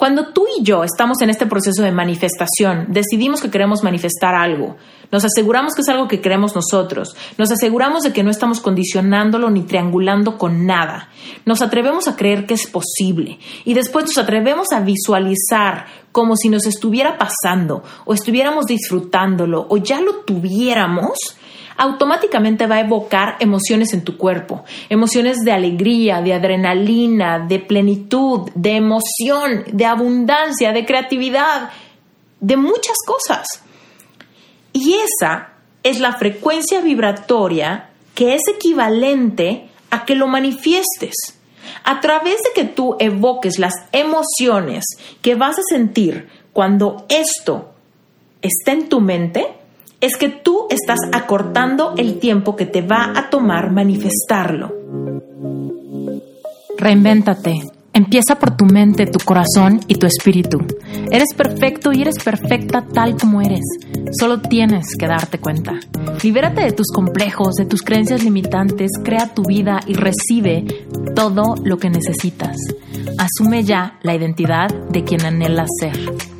Cuando tú y yo estamos en este proceso de manifestación, decidimos que queremos manifestar algo, nos aseguramos que es algo que queremos nosotros, nos aseguramos de que no estamos condicionándolo ni triangulando con nada, nos atrevemos a creer que es posible. Y después nos atrevemos a visualizar como si nos estuviera pasando o estuviéramos disfrutándolo o ya lo tuviéramos, automáticamente va a evocar emociones en tu cuerpo, emociones de alegría, de adrenalina, de plenitud, de emoción, de abundancia, de creatividad, de muchas cosas. Y esa es la frecuencia vibratoria que es equivalente a que lo manifiestes. A través de que tú evoques las emociones que vas a sentir cuando esto está en tu mente, es que tú estás acortando el tiempo que te va a tomar manifestarlo. Reinvéntate. Empieza por tu mente, tu corazón y tu espíritu. Eres perfecto y eres perfecta tal como eres. Solo tienes que darte cuenta. Libérate de tus complejos, de tus creencias limitantes, crea tu vida y recibe todo lo que necesitas. Asume ya la identidad de quien anhelas ser.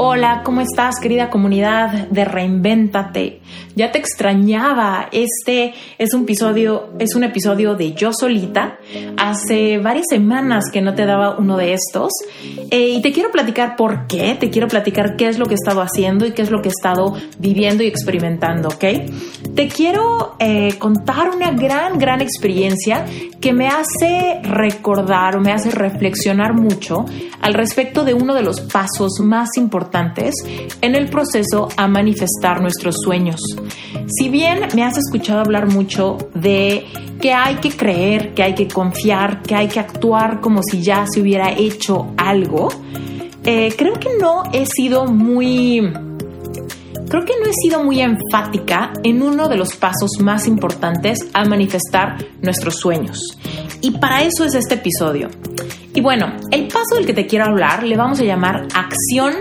Hola, ¿cómo estás, querida comunidad de Reinvéntate? Ya te extrañaba. Este es un episodio, es un episodio de Yo solita. Hace varias semanas que no te daba uno de estos. Eh, y te quiero platicar por qué. Te quiero platicar qué es lo que he estado haciendo y qué es lo que he estado viviendo y experimentando, ¿ok? Te quiero eh, contar una gran, gran experiencia que me hace recordar o me hace reflexionar mucho al respecto de uno de los pasos más importantes en el proceso a manifestar nuestros sueños. Si bien me has escuchado hablar mucho de que hay que creer, que hay que confiar, que hay que actuar como si ya se hubiera hecho algo, eh, creo que no he sido muy creo que no he sido muy enfática en uno de los pasos más importantes a manifestar nuestros sueños. Y para eso es este episodio. Y bueno, el paso del que te quiero hablar le vamos a llamar acción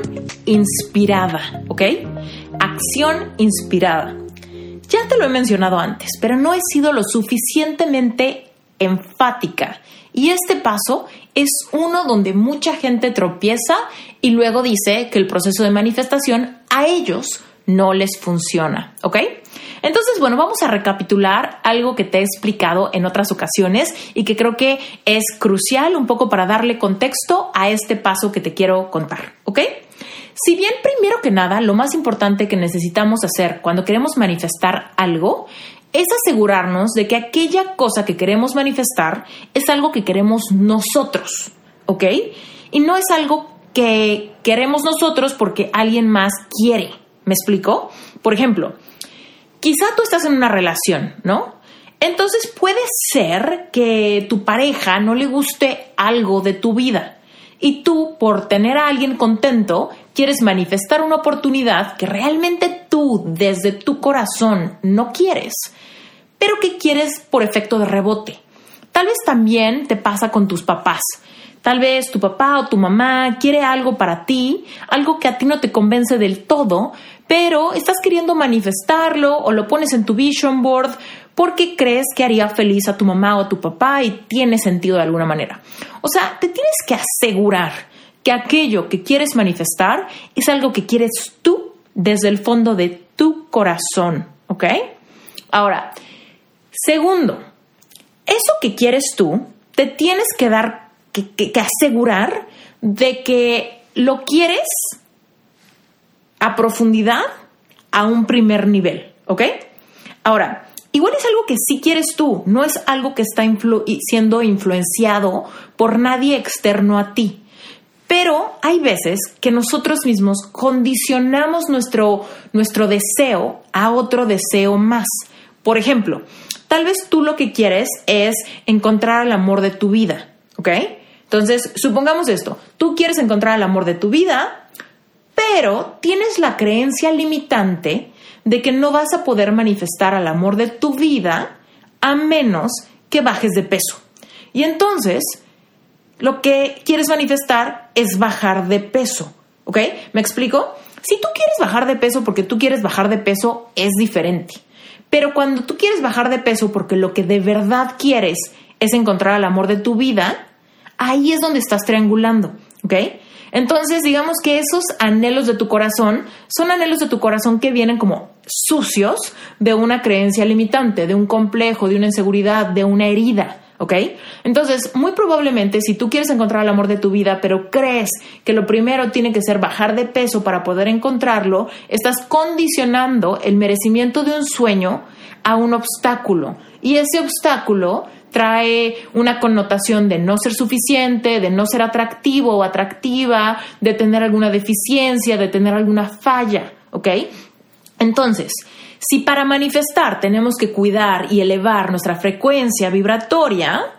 inspirada, ¿ok? Acción inspirada. Ya te lo he mencionado antes, pero no he sido lo suficientemente enfática. Y este paso es uno donde mucha gente tropieza y luego dice que el proceso de manifestación a ellos no les funciona, ¿ok? Entonces, bueno, vamos a recapitular algo que te he explicado en otras ocasiones y que creo que es crucial un poco para darle contexto a este paso que te quiero contar, ¿ok? Si bien primero que nada, lo más importante que necesitamos hacer cuando queremos manifestar algo es asegurarnos de que aquella cosa que queremos manifestar es algo que queremos nosotros, ¿ok? Y no es algo que queremos nosotros porque alguien más quiere. ¿Me explico? Por ejemplo, quizá tú estás en una relación, ¿no? Entonces puede ser que tu pareja no le guste algo de tu vida y tú, por tener a alguien contento, quieres manifestar una oportunidad que realmente tú, desde tu corazón, no quieres, pero que quieres por efecto de rebote. Tal vez también te pasa con tus papás. Tal vez tu papá o tu mamá quiere algo para ti, algo que a ti no te convence del todo, pero estás queriendo manifestarlo o lo pones en tu vision board porque crees que haría feliz a tu mamá o a tu papá y tiene sentido de alguna manera. O sea, te tienes que asegurar que aquello que quieres manifestar es algo que quieres tú desde el fondo de tu corazón, ¿ok? Ahora, segundo, eso que quieres tú, te tienes que dar, que, asegurar de que lo quieres a profundidad a un primer nivel, ¿ok? Ahora, igual es algo que sí quieres tú, no es algo que está siendo influenciado por nadie externo a ti. Pero hay veces que nosotros mismos condicionamos nuestro, nuestro deseo a otro deseo más. Por ejemplo, tal vez tú lo que quieres es encontrar el amor de tu vida, ¿ok? Entonces, supongamos esto, tú quieres encontrar el amor de tu vida, pero tienes la creencia limitante de que no vas a poder manifestar al amor de tu vida a menos que bajes de peso. Y entonces, lo que quieres manifestar es bajar de peso. ¿Ok? ¿Me explico? Si tú quieres bajar de peso porque tú quieres bajar de peso, es diferente. Pero cuando tú quieres bajar de peso porque lo que de verdad quieres es encontrar el amor de tu vida, ahí es donde estás triangulando. ¿Ok? Entonces, digamos que esos anhelos de tu corazón son anhelos de tu corazón que vienen como sucios de una creencia limitante, de un complejo, de una inseguridad, de una herida. ¿Ok? Entonces, muy probablemente si tú quieres encontrar el amor de tu vida, pero crees que lo primero tiene que ser bajar de peso para poder encontrarlo, estás condicionando el merecimiento de un sueño a un obstáculo. Y ese obstáculo trae una connotación de no ser suficiente, de no ser atractivo o atractiva, de tener alguna deficiencia, de tener alguna falla, ¿ok? Entonces, si para manifestar tenemos que cuidar y elevar nuestra frecuencia vibratoria,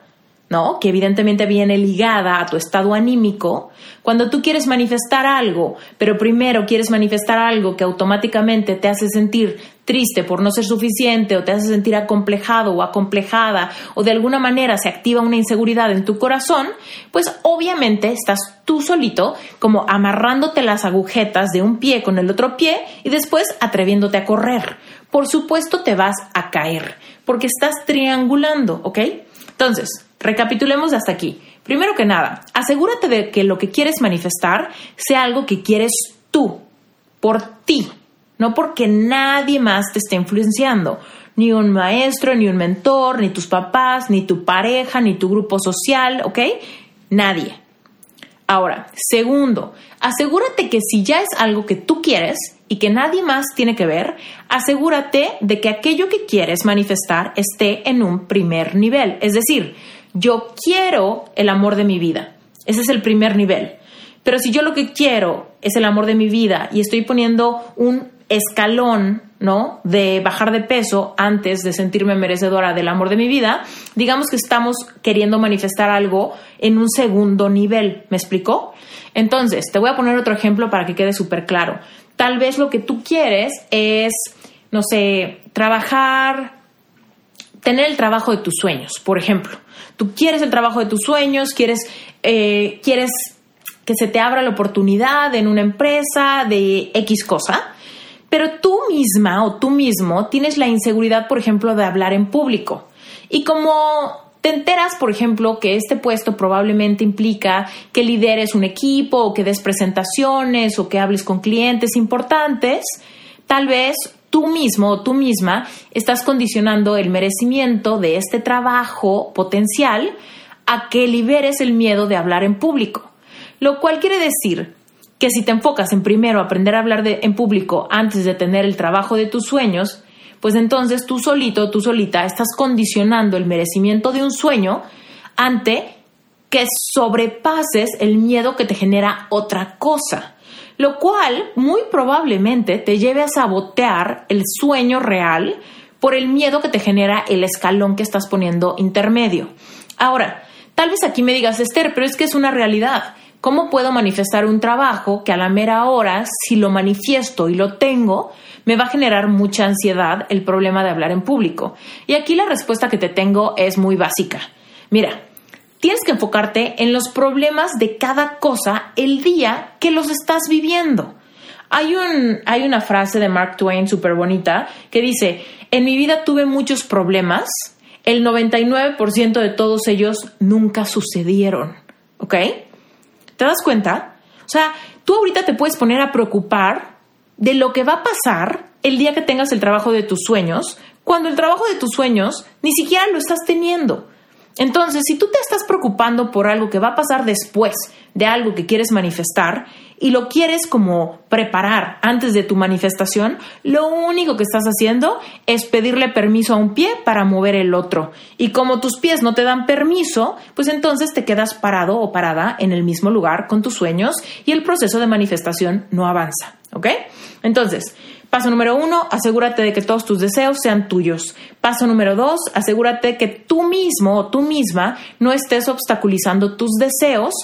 ¿no? Que evidentemente viene ligada a tu estado anímico. Cuando tú quieres manifestar algo, pero primero quieres manifestar algo que automáticamente te hace sentir triste por no ser suficiente o te hace sentir acomplejado o acomplejada o de alguna manera se activa una inseguridad en tu corazón, pues obviamente estás tú solito como amarrándote las agujetas de un pie con el otro pie y después atreviéndote a correr. Por supuesto te vas a caer porque estás triangulando, ¿ok? Entonces, recapitulemos hasta aquí. Primero que nada, asegúrate de que lo que quieres manifestar sea algo que quieres tú, por ti, no porque nadie más te esté influenciando, ni un maestro, ni un mentor, ni tus papás, ni tu pareja, ni tu grupo social, ¿ok? Nadie. Ahora, segundo, asegúrate que si ya es algo que tú quieres y que nadie más tiene que ver, asegúrate de que aquello que quieres manifestar esté en un primer nivel. Es decir, yo quiero el amor de mi vida. Ese es el primer nivel. Pero si yo lo que quiero es el amor de mi vida y estoy poniendo un escalón, ¿no? De bajar de peso antes de sentirme merecedora del amor de mi vida, digamos que estamos queriendo manifestar algo en un segundo nivel. ¿Me explicó? Entonces, te voy a poner otro ejemplo para que quede súper claro. Tal vez lo que tú quieres es, no sé, trabajar, tener el trabajo de tus sueños, por ejemplo. Tú quieres el trabajo de tus sueños, quieres, eh, quieres que se te abra la oportunidad en una empresa de X cosa pero tú misma o tú mismo tienes la inseguridad, por ejemplo, de hablar en público. Y como te enteras, por ejemplo, que este puesto probablemente implica que lideres un equipo o que des presentaciones o que hables con clientes importantes, tal vez tú mismo o tú misma estás condicionando el merecimiento de este trabajo potencial a que liberes el miedo de hablar en público. Lo cual quiere decir que si te enfocas en primero aprender a hablar en público antes de tener el trabajo de tus sueños, pues entonces tú solito, tú solita, estás condicionando el merecimiento de un sueño ante que sobrepases el miedo que te genera otra cosa, lo cual muy probablemente te lleve a sabotear el sueño real por el miedo que te genera el escalón que estás poniendo intermedio. Ahora, tal vez aquí me digas, Esther, pero es que es una realidad. ¿Cómo puedo manifestar un trabajo que a la mera hora, si lo manifiesto y lo tengo, me va a generar mucha ansiedad el problema de hablar en público? Y aquí la respuesta que te tengo es muy básica. Mira, tienes que enfocarte en los problemas de cada cosa el día que los estás viviendo. Hay, un, hay una frase de Mark Twain súper bonita que dice, en mi vida tuve muchos problemas, el 99% de todos ellos nunca sucedieron. ¿Ok? ¿Te das cuenta? O sea, tú ahorita te puedes poner a preocupar de lo que va a pasar el día que tengas el trabajo de tus sueños, cuando el trabajo de tus sueños ni siquiera lo estás teniendo. Entonces, si tú te estás preocupando por algo que va a pasar después de algo que quieres manifestar y lo quieres como preparar antes de tu manifestación, lo único que estás haciendo es pedirle permiso a un pie para mover el otro. Y como tus pies no te dan permiso, pues entonces te quedas parado o parada en el mismo lugar con tus sueños y el proceso de manifestación no avanza. ¿ok? Entonces, paso número uno, asegúrate de que todos tus deseos sean tuyos. Paso número dos, asegúrate que tú mismo o tú misma no estés obstaculizando tus deseos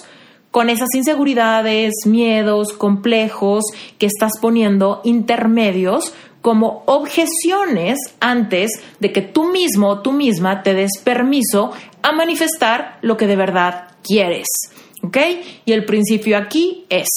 con esas inseguridades, miedos, complejos que estás poniendo intermedios como objeciones antes de que tú mismo o tú misma te des permiso a manifestar lo que de verdad quieres. ¿Ok? Y el principio aquí es,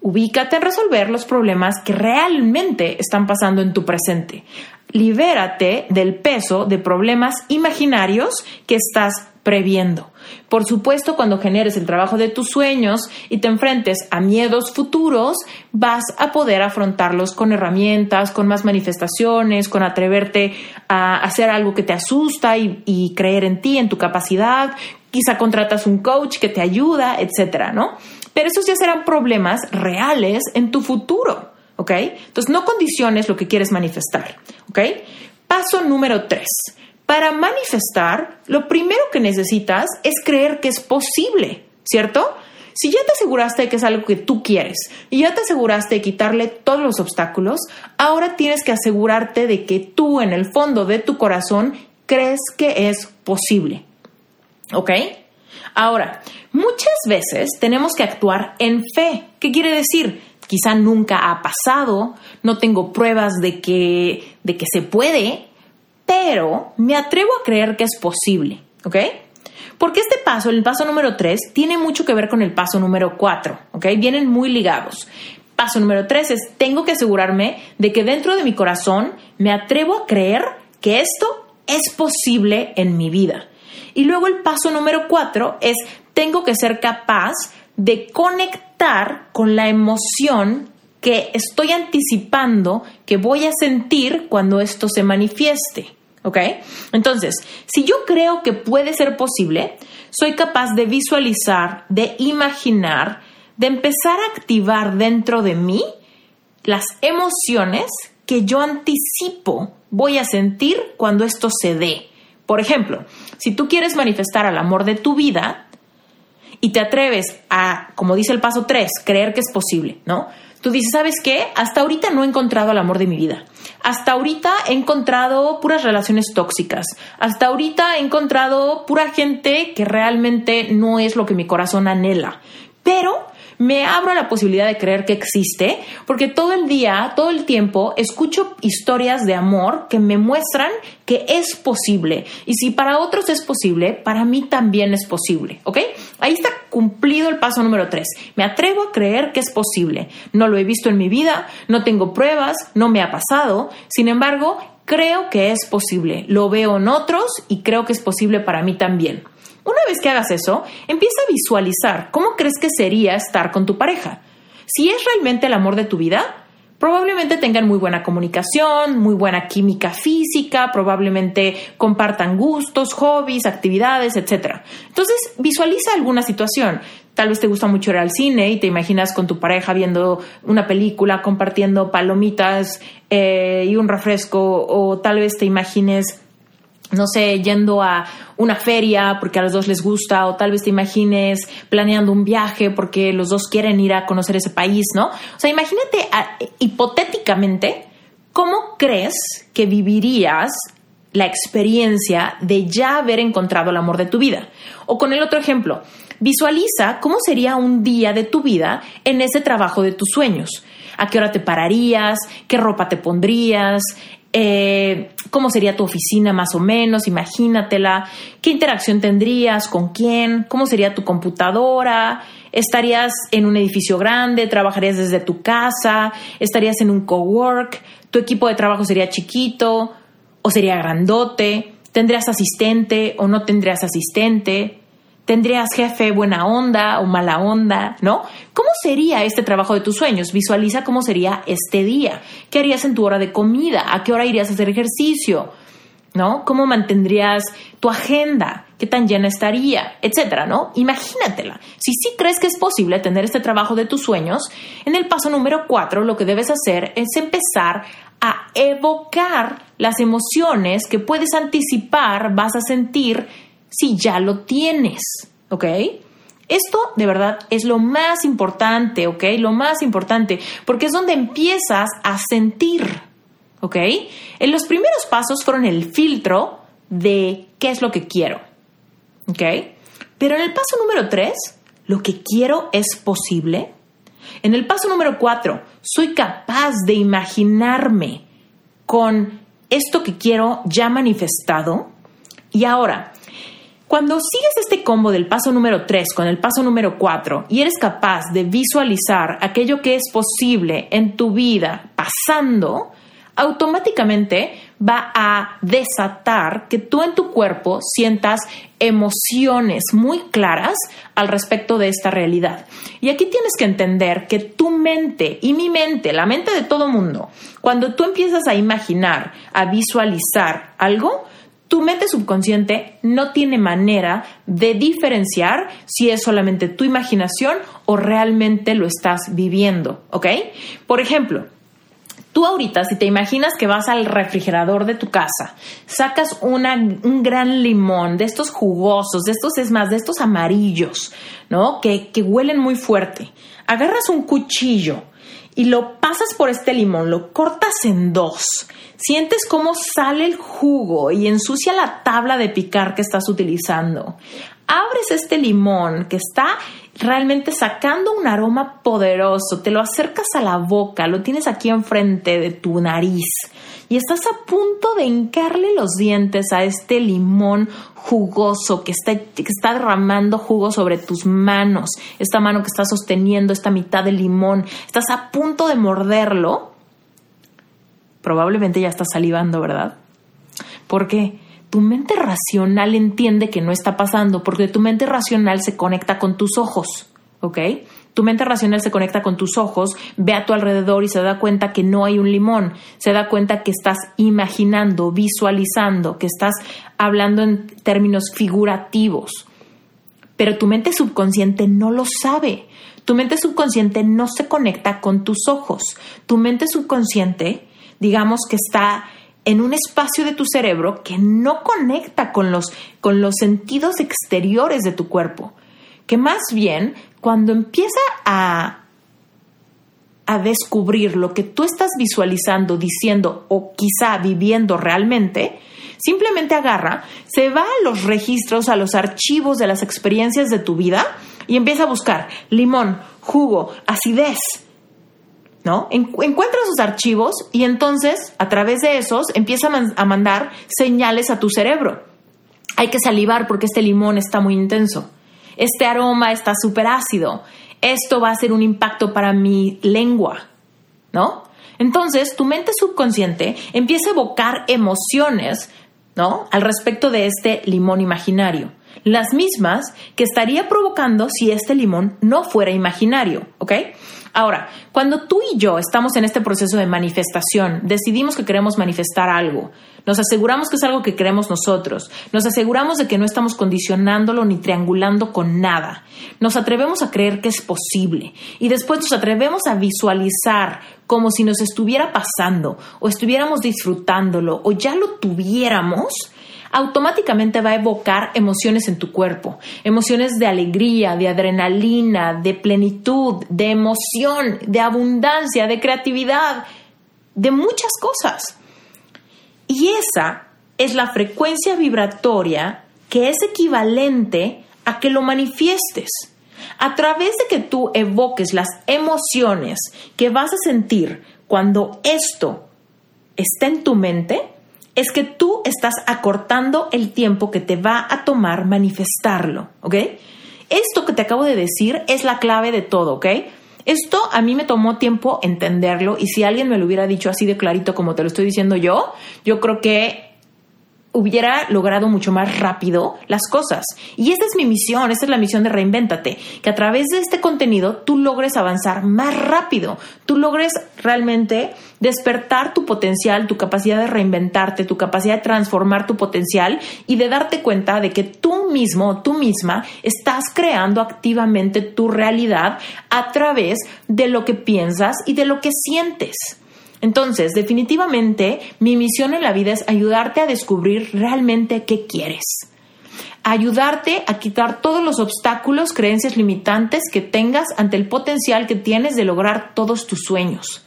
ubícate en resolver los problemas que realmente están pasando en tu presente. Libérate del peso de problemas imaginarios que estás previendo. Por supuesto, cuando generes el trabajo de tus sueños y te enfrentes a miedos futuros, vas a poder afrontarlos con herramientas, con más manifestaciones, con atreverte a hacer algo que te asusta y, creer en ti, en tu capacidad. Quizá contratas un coach que te ayuda, etcétera, ¿no? Pero esos ya serán problemas reales en tu futuro, ¿ok? Entonces, no condiciones lo que quieres manifestar, ¿ok? Paso número tres para manifestar, lo primero que necesitas es creer que es posible, ¿cierto? Si ya te aseguraste de que es algo que tú quieres y ya te aseguraste de quitarle todos los obstáculos, ahora tienes que asegurarte de que tú en el fondo de tu corazón crees que es posible. ¿Ok? Ahora, muchas veces tenemos que actuar en fe. ¿Qué quiere decir? Quizá nunca ha pasado, no tengo pruebas de que, de que se puede, pero me atrevo a creer que es posible, ¿ok? Porque este paso, el paso número 3, tiene mucho que ver con el paso número 4, ¿ok? Vienen muy ligados. Paso número 3 es, tengo que asegurarme de que dentro de mi corazón me atrevo a creer que esto es posible en mi vida. Y luego el paso número 4 es, tengo que ser capaz de conectar con la emoción que estoy anticipando que voy a sentir cuando esto se manifieste. ¿Ok? Entonces, si yo creo que puede ser posible, soy capaz de visualizar, de imaginar, de empezar a activar dentro de mí las emociones que yo anticipo voy a sentir cuando esto se dé. Por ejemplo, si tú quieres manifestar al amor de tu vida y te atreves a, como dice el paso 3, creer que es posible, ¿no? Tú dices, ¿sabes qué? Hasta ahorita no he encontrado el amor de mi vida. Hasta ahorita he encontrado puras relaciones tóxicas. Hasta ahorita he encontrado pura gente que realmente no es lo que mi corazón anhela. Pero me abro a la posibilidad de creer que existe, porque todo el día, todo el tiempo, escucho historias de amor que me muestran que es posible. Y si para otros es posible, para mí también es posible, ¿ok? Ahí está cumplido el paso número tres. Me atrevo a creer que es posible. No lo he visto en mi vida, no tengo pruebas, no me ha pasado. Sin embargo, creo que es posible. Lo veo en otros y creo que es posible para mí también. Una vez que hagas eso, empieza a visualizar cómo crees que sería estar con tu pareja. Si es realmente el amor de tu vida, probablemente tengan muy buena comunicación, muy buena química física, probablemente compartan gustos, hobbies, actividades, etc. Entonces, visualiza alguna situación. Tal vez te gusta mucho ir al cine y te imaginas con tu pareja viendo una película, compartiendo palomitas eh, y un refresco, o tal vez te imagines no sé, yendo a una feria porque a los dos les gusta, o tal vez te imagines planeando un viaje porque los dos quieren ir a conocer ese país, ¿no? O sea, imagínate hipotéticamente cómo crees que vivirías la experiencia de ya haber encontrado el amor de tu vida. O con el otro ejemplo, visualiza cómo sería un día de tu vida en ese trabajo de tus sueños. ¿A qué hora te pararías? ¿Qué ropa te pondrías? Eh, cómo sería tu oficina más o menos, imagínatela, qué interacción tendrías, con quién, cómo sería tu computadora, estarías en un edificio grande, trabajarías desde tu casa, estarías en un cowork, tu equipo de trabajo sería chiquito o sería grandote, tendrías asistente o no tendrías asistente, ¿Tendrías jefe buena onda o mala onda? ¿No? ¿Cómo sería este trabajo de tus sueños? Visualiza cómo sería este día. ¿Qué harías en tu hora de comida? ¿A qué hora irías a hacer ejercicio? ¿No? ¿Cómo mantendrías tu agenda? ¿Qué tan llena estaría? Etcétera, ¿no? Imagínatela. Si sí crees que es posible tener este trabajo de tus sueños, en el paso número cuatro lo que debes hacer es empezar a evocar las emociones que puedes anticipar vas a sentir si ya lo tienes, ¿ok? Esto de verdad es lo más importante, ¿ok? Lo más importante, porque es donde empiezas a sentir, ¿ok? En los primeros pasos fueron el filtro de qué es lo que quiero, ¿ok? Pero en el paso número tres, lo que quiero es posible. En el paso número cuatro, soy capaz de imaginarme con esto que quiero ya manifestado. Y ahora, cuando sigues este combo del paso número 3 con el paso número 4 y eres capaz de visualizar aquello que es posible en tu vida pasando, automáticamente va a desatar que tú en tu cuerpo sientas emociones muy claras al respecto de esta realidad. Y aquí tienes que entender que tu mente y mi mente, la mente de todo mundo, cuando tú empiezas a imaginar, a visualizar algo, tu mente subconsciente no tiene manera de diferenciar si es solamente tu imaginación o realmente lo estás viviendo, ¿ok? Por ejemplo, Tú ahorita, si te imaginas que vas al refrigerador de tu casa, sacas un gran limón de estos jugosos, de estos es más, de estos amarillos, ¿no? Que, que huelen muy fuerte. Agarras un cuchillo y lo pasas por este limón, lo cortas en dos. Sientes cómo sale el jugo y ensucia la tabla de picar que estás utilizando. Abres este limón que está realmente sacando un aroma poderoso, te lo acercas a la boca, lo tienes aquí enfrente de tu nariz y estás a punto de hincarle los dientes a este limón jugoso que está, que está derramando jugo sobre tus manos, esta mano que está sosteniendo esta mitad de limón, estás a punto de morderlo, probablemente ya estás salivando, ¿verdad? Porque tu mente racional entiende que no está pasando porque tu mente racional se conecta con tus ojos, ¿ok? Tu mente racional se conecta con tus ojos, ve a tu alrededor y se da cuenta que no hay un limón, se da cuenta que estás imaginando, visualizando, que estás hablando en términos figurativos. Pero tu mente subconsciente no lo sabe. Tu mente subconsciente no se conecta con tus ojos. Tu mente subconsciente, digamos que está en un espacio de tu cerebro que no conecta con los, con los sentidos exteriores de tu cuerpo, que más bien cuando empieza a, a descubrir lo que tú estás visualizando, diciendo o quizá viviendo realmente, simplemente agarra, se va a los registros, a los archivos de las experiencias de tu vida y empieza a buscar limón, jugo, acidez, ¿no? encuentra sus archivos y entonces a través de esos empieza a, mandar señales a tu cerebro. Hay que salivar porque este limón está muy intenso. Este aroma está súper ácido. Esto va a ser un impacto para mi lengua, ¿no? Entonces tu mente subconsciente empieza a evocar emociones, ¿no? Al respecto de este limón imaginario. Las mismas que estaría provocando si este limón no fuera imaginario, ¿ok? Ahora, cuando tú y yo estamos en este proceso de manifestación, decidimos que queremos manifestar algo, nos aseguramos que es algo que queremos nosotros, nos aseguramos de que no estamos condicionándolo ni triangulando con nada, nos atrevemos a creer que es posible. Y después nos atrevemos a visualizar como si nos estuviera pasando o estuviéramos disfrutándolo o ya lo tuviéramos, automáticamente va a evocar emociones en tu cuerpo, emociones de alegría, de adrenalina, de plenitud, de emoción, de abundancia, de creatividad, de muchas cosas. Y esa es la frecuencia vibratoria que es equivalente a que lo manifiestes. A través de que tú evoques las emociones que vas a sentir cuando esto está en tu mente, es que tú estás acortando el tiempo que te va a tomar manifestarlo, ¿ok? Esto que te acabo de decir es la clave de todo, ¿ok? Esto a mí me tomó tiempo entenderlo y si alguien me lo hubiera dicho así de clarito como te lo estoy diciendo yo, yo creo que hubiera logrado mucho más rápido las cosas. Y esa es mi misión, esa es la misión de Reinvéntate, que a través de este contenido tú logres avanzar más rápido, tú logres realmente despertar tu potencial, tu capacidad de reinventarte, tu capacidad de transformar tu potencial y de darte cuenta de que tú mismo, tú misma, estás creando activamente tu realidad a través de lo que piensas y de lo que sientes. Entonces, definitivamente, mi misión en la vida es ayudarte a descubrir realmente qué quieres, ayudarte a quitar todos los obstáculos, creencias limitantes que tengas ante el potencial que tienes de lograr todos tus sueños.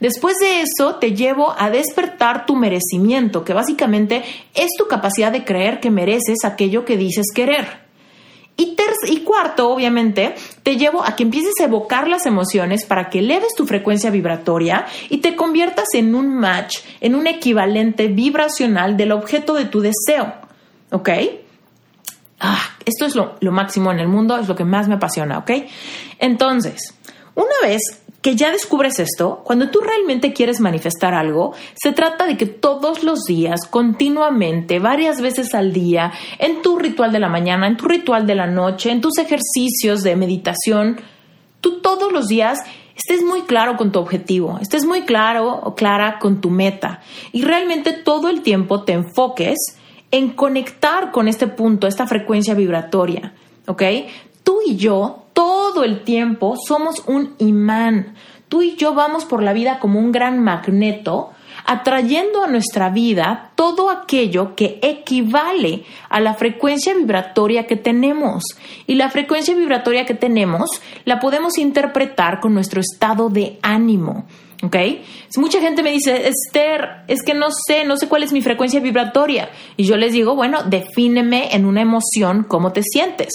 Después de eso, te llevo a despertar tu merecimiento, que básicamente es tu capacidad de creer que mereces aquello que dices querer. Y, y cuarto, obviamente, te llevo a que empieces a evocar las emociones para que eleves tu frecuencia vibratoria y te conviertas en un match, en un equivalente vibracional del objeto de tu deseo. ¿Ok? Ah, esto es lo, lo máximo en el mundo, es lo que más me apasiona, ¿ok? Entonces, una vez que ya descubres esto, cuando tú realmente quieres manifestar algo, se trata de que todos los días, continuamente, varias veces al día, en tu ritual de la mañana, en tu ritual de la noche, en tus ejercicios de meditación, tú todos los días estés muy claro con tu objetivo, estés muy claro o clara con tu meta y realmente todo el tiempo te enfoques en conectar con este punto, esta frecuencia vibratoria, ¿ok? Tú y yo todo el tiempo somos un imán. Tú y yo vamos por la vida como un gran magneto, atrayendo a nuestra vida todo aquello que equivale a la frecuencia vibratoria que tenemos. Y la frecuencia vibratoria que tenemos la podemos interpretar con nuestro estado de ánimo. ¿Ok? Mucha gente me dice, Esther, es que no sé, no sé cuál es mi frecuencia vibratoria. Y yo les digo, bueno, defíneme en una emoción cómo te sientes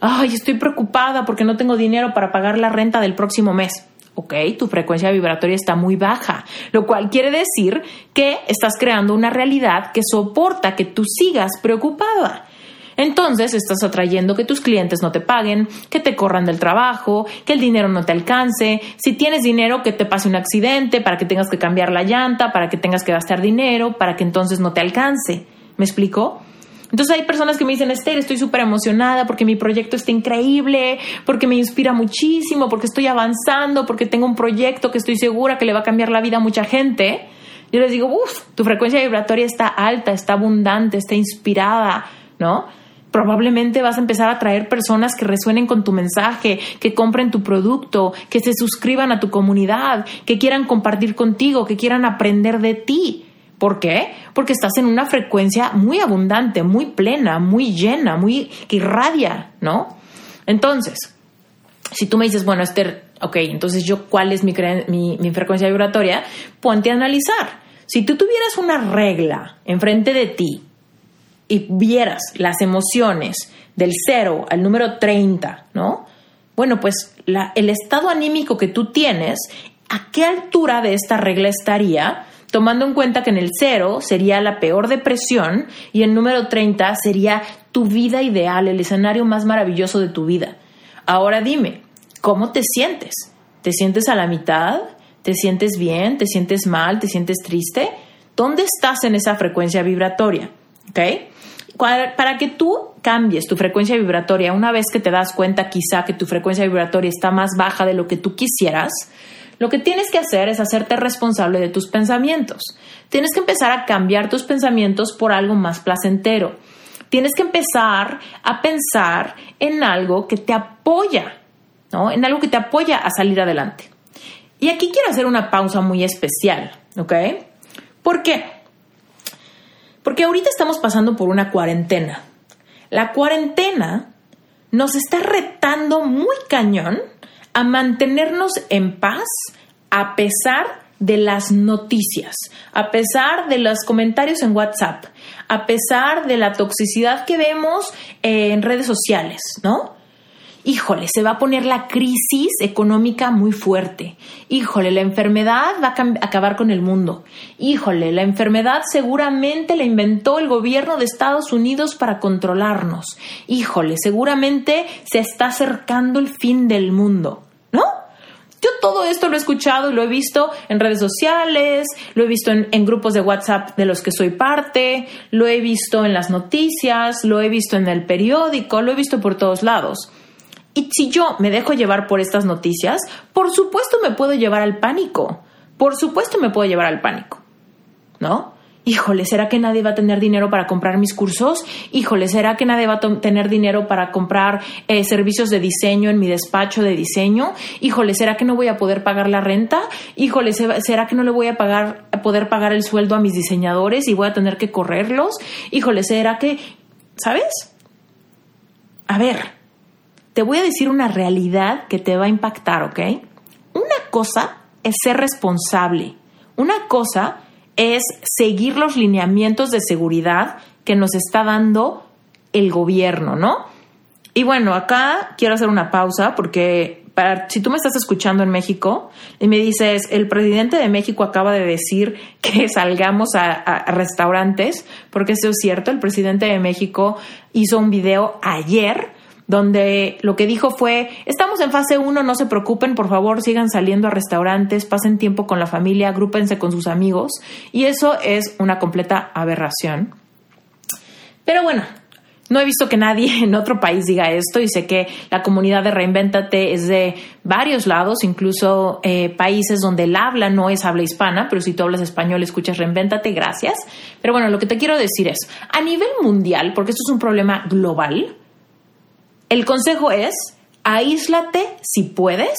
ay, estoy preocupada porque no tengo dinero para pagar la renta del próximo mes. Ok, tu frecuencia vibratoria está muy baja, lo cual quiere decir que estás creando una realidad que soporta que tú sigas preocupada. Entonces estás atrayendo que tus clientes no te paguen, que te corran del trabajo, que el dinero no te alcance, si tienes dinero que te pase un accidente para que tengas que cambiar la llanta, para que tengas que gastar dinero, para que entonces no te alcance. ¿Me explico? Entonces hay personas que me dicen, Esther, estoy súper emocionada porque mi proyecto está increíble, porque me inspira muchísimo, porque estoy avanzando, porque tengo un proyecto que estoy segura que le va a cambiar la vida a mucha gente. Yo les digo, uff, tu frecuencia vibratoria está alta, está abundante, está inspirada, ¿no? Probablemente vas a empezar a traer personas que resuenen con tu mensaje, que compren tu producto, que se suscriban a tu comunidad, que quieran compartir contigo, que quieran aprender de ti. ¿Por qué? Porque estás en una frecuencia muy abundante, muy plena, muy llena, muy que irradia, ¿no? Entonces, si tú me dices, bueno, Esther, ok, entonces yo, ¿cuál es mi, mi, frecuencia vibratoria? Ponte a analizar. Si tú tuvieras una regla enfrente de ti y vieras las emociones del 0 al número 30, ¿no? Bueno, pues el estado anímico que tú tienes, ¿a qué altura de esta regla estaría? Tomando en cuenta que en el cero sería la peor depresión y el número 30 sería tu vida ideal, el escenario más maravilloso de tu vida. Ahora dime, ¿cómo te sientes? ¿Te sientes a la mitad? ¿Te sientes bien? ¿Te sientes mal? ¿Te sientes triste? ¿Dónde estás en esa frecuencia vibratoria? ¿Ok? Para que tú cambies tu frecuencia vibratoria, una vez que te das cuenta quizá que tu frecuencia vibratoria está más baja de lo que tú quisieras, lo que tienes que hacer es hacerte responsable de tus pensamientos. Tienes que empezar a cambiar tus pensamientos por algo más placentero. Tienes que empezar a pensar en algo que te apoya, ¿no? En algo que te apoya a salir adelante. Y aquí quiero hacer una pausa muy especial, ¿ok? ¿Por qué? Porque ahorita estamos pasando por una cuarentena. La cuarentena nos está retando muy cañón a mantenernos en paz a pesar de las noticias, a pesar de los comentarios en WhatsApp, a pesar de la toxicidad que vemos en redes sociales, ¿no? híjole, se va a poner la crisis económica muy fuerte. Híjole, la enfermedad va a acabar con el mundo. Híjole, la enfermedad seguramente la inventó el gobierno de Estados Unidos para controlarnos. Híjole, seguramente se está acercando el fin del mundo. ¿No? Yo todo esto lo he escuchado y lo he visto en redes sociales, lo he visto en, en, grupos de WhatsApp de los que soy parte, lo he visto en las noticias, lo he visto en el periódico, lo he visto por todos lados. Y si yo me dejo llevar por estas noticias, por supuesto me puedo llevar al pánico. Por supuesto me puedo llevar al pánico. ¿No? Híjole, ¿será que nadie va a tener dinero para comprar mis cursos? Híjole, ¿será que nadie va a tener dinero para comprar eh, servicios de diseño en mi despacho de diseño? Híjole, ¿será que no voy a poder pagar la renta? Híjole, ¿será que no le voy a pagar poder pagar el sueldo a mis diseñadores y voy a tener que correrlos? Híjole, ¿será que ¿sabes? a ver, te voy a decir una realidad que te va a impactar, ¿ok? Una cosa es ser responsable. Una cosa es seguir los lineamientos de seguridad que nos está dando el gobierno, ¿no? Y bueno, acá quiero hacer una pausa porque si tú me estás escuchando en México y me dices, el presidente de México acaba de decir que salgamos a, restaurantes, porque eso es cierto, el presidente de México hizo un video ayer donde lo que dijo fue, estamos en fase 1, no se preocupen, por favor sigan saliendo a restaurantes, pasen tiempo con la familia, agrúpense con sus amigos, y eso es una completa aberración. Pero bueno, no he visto que nadie en otro país diga esto y sé que la comunidad de Reinventate es de varios lados, incluso eh, países donde el habla no es habla hispana, pero si tú hablas español escuchas Reinventate, gracias. Pero bueno, lo que te quiero decir es, a nivel mundial, porque esto es un problema global, el consejo es, aíslate si puedes,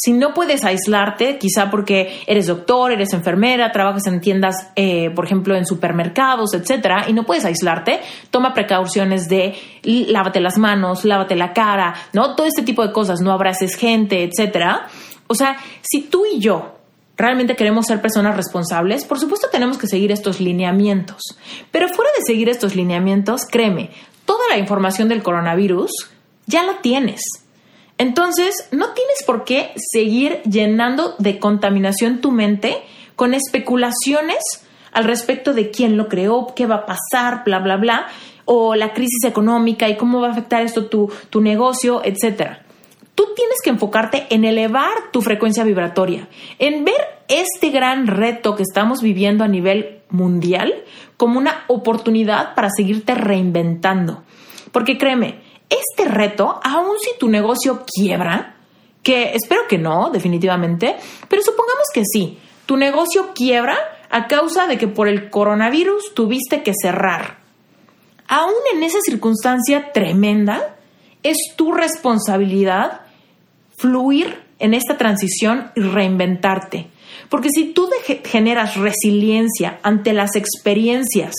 si no puedes aislarte, quizá porque eres doctor, eres enfermera, trabajas en tiendas, eh, por ejemplo, en supermercados, etcétera, y no puedes aislarte, toma precauciones de lávate las manos, lávate la cara, ¿no? Todo este tipo de cosas, no abraces gente, etcétera. O sea, si tú y yo realmente queremos ser personas responsables, por supuesto tenemos que seguir estos lineamientos. Pero fuera de seguir estos lineamientos, créeme, toda la información del coronavirus ya la tienes. Entonces, no tienes por qué seguir llenando de contaminación tu mente con especulaciones al respecto de quién lo creó, qué va a pasar, bla, bla, bla, o la crisis económica y cómo va a afectar esto tu, tu negocio, etc. Tú tienes que enfocarte en elevar tu frecuencia vibratoria, en ver este gran reto que estamos viviendo a nivel mundial como una oportunidad para seguirte reinventando. Porque créeme, este reto, aun si tu negocio quiebra, que espero que no, definitivamente, pero supongamos que sí, tu negocio quiebra a causa de que por el coronavirus tuviste que cerrar. Aún en esa circunstancia tremenda, es tu responsabilidad fluir en esta transición y reinventarte. Porque si tú generas resiliencia ante las experiencias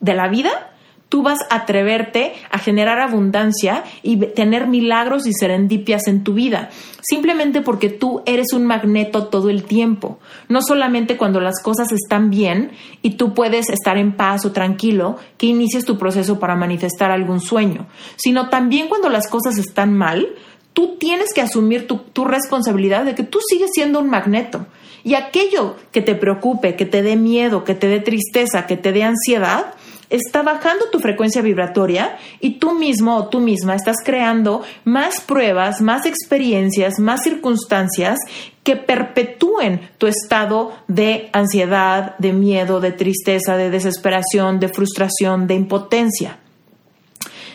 de la vida, tú vas a atreverte a generar abundancia y tener milagros y serendipias en tu vida, simplemente porque tú eres un magneto todo el tiempo, no solamente cuando las cosas están bien y tú puedes estar en paz o tranquilo que inicies tu proceso para manifestar algún sueño, sino también cuando las cosas están mal, tú tienes que asumir tu, tu responsabilidad de que tú sigues siendo un magneto. Y aquello que te preocupe, que te dé miedo, que te dé tristeza, que te dé ansiedad, está bajando tu frecuencia vibratoria y tú mismo o tú misma estás creando más pruebas, más experiencias, más circunstancias que perpetúen tu estado de ansiedad, de miedo, de tristeza, de desesperación, de frustración, de impotencia.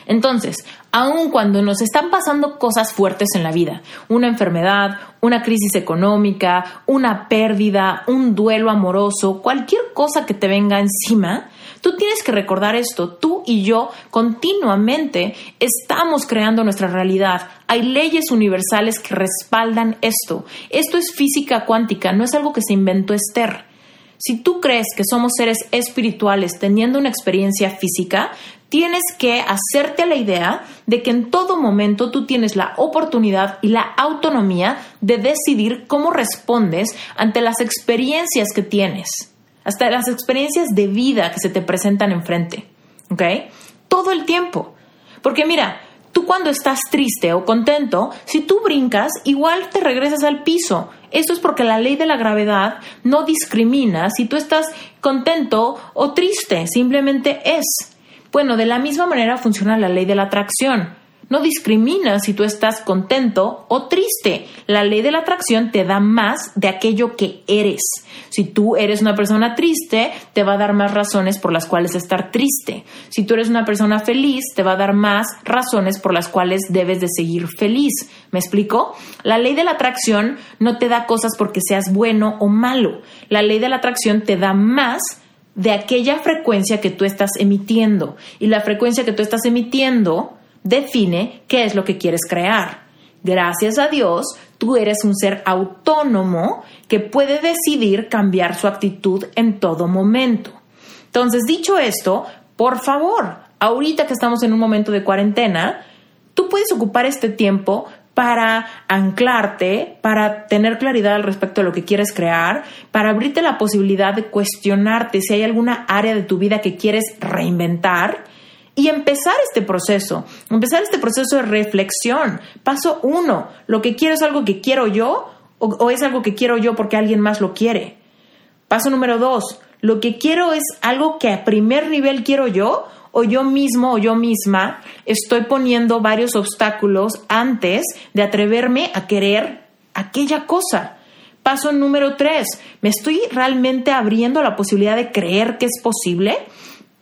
Entonces, aun cuando nos están pasando cosas fuertes en la vida, una enfermedad, una crisis económica, una pérdida, un duelo amoroso, cualquier cosa que te venga encima, Tú tienes que recordar esto, tú y yo continuamente estamos creando nuestra realidad. Hay leyes universales que respaldan esto. Esto es física cuántica, no es algo que se inventó Esther. Si tú crees que somos seres espirituales teniendo una experiencia física, tienes que hacerte la idea de que en todo momento tú tienes la oportunidad y la autonomía de decidir cómo respondes ante las experiencias que tienes hasta las experiencias de vida que se te presentan enfrente, ¿ok? Todo el tiempo. Porque mira, tú cuando estás triste o contento, si tú brincas, igual te regresas al piso. Esto es porque la ley de la gravedad no discrimina si tú estás contento o triste, simplemente es. Bueno, de la misma manera funciona la ley de la atracción. No discrimina si tú estás contento o triste. La ley de la atracción te da más de aquello que eres. Si tú eres una persona triste, te va a dar más razones por las cuales estar triste. Si tú eres una persona feliz, te va a dar más razones por las cuales debes de seguir feliz. ¿Me explico? La ley de la atracción no te da cosas porque seas bueno o malo. La ley de la atracción te da más de aquella frecuencia que tú estás emitiendo. Y la frecuencia que tú estás emitiendo define qué es lo que quieres crear. Gracias a Dios, tú eres un ser autónomo que puede decidir cambiar su actitud en todo momento. Entonces, dicho esto, por favor, ahorita que estamos en un momento de cuarentena, tú puedes ocupar este tiempo para anclarte, para tener claridad al respecto de lo que quieres crear, para abrirte la posibilidad de cuestionarte si hay alguna área de tu vida que quieres reinventar y empezar este proceso, empezar este proceso de reflexión. Paso uno, lo que quiero es algo que quiero yo o, es algo que quiero yo porque alguien más lo quiere. Paso número dos, lo que quiero es algo que a primer nivel quiero yo o yo mismo o yo misma estoy poniendo varios obstáculos antes de atreverme a querer aquella cosa. Paso número tres, ¿me estoy realmente abriendo la posibilidad de creer que es posible?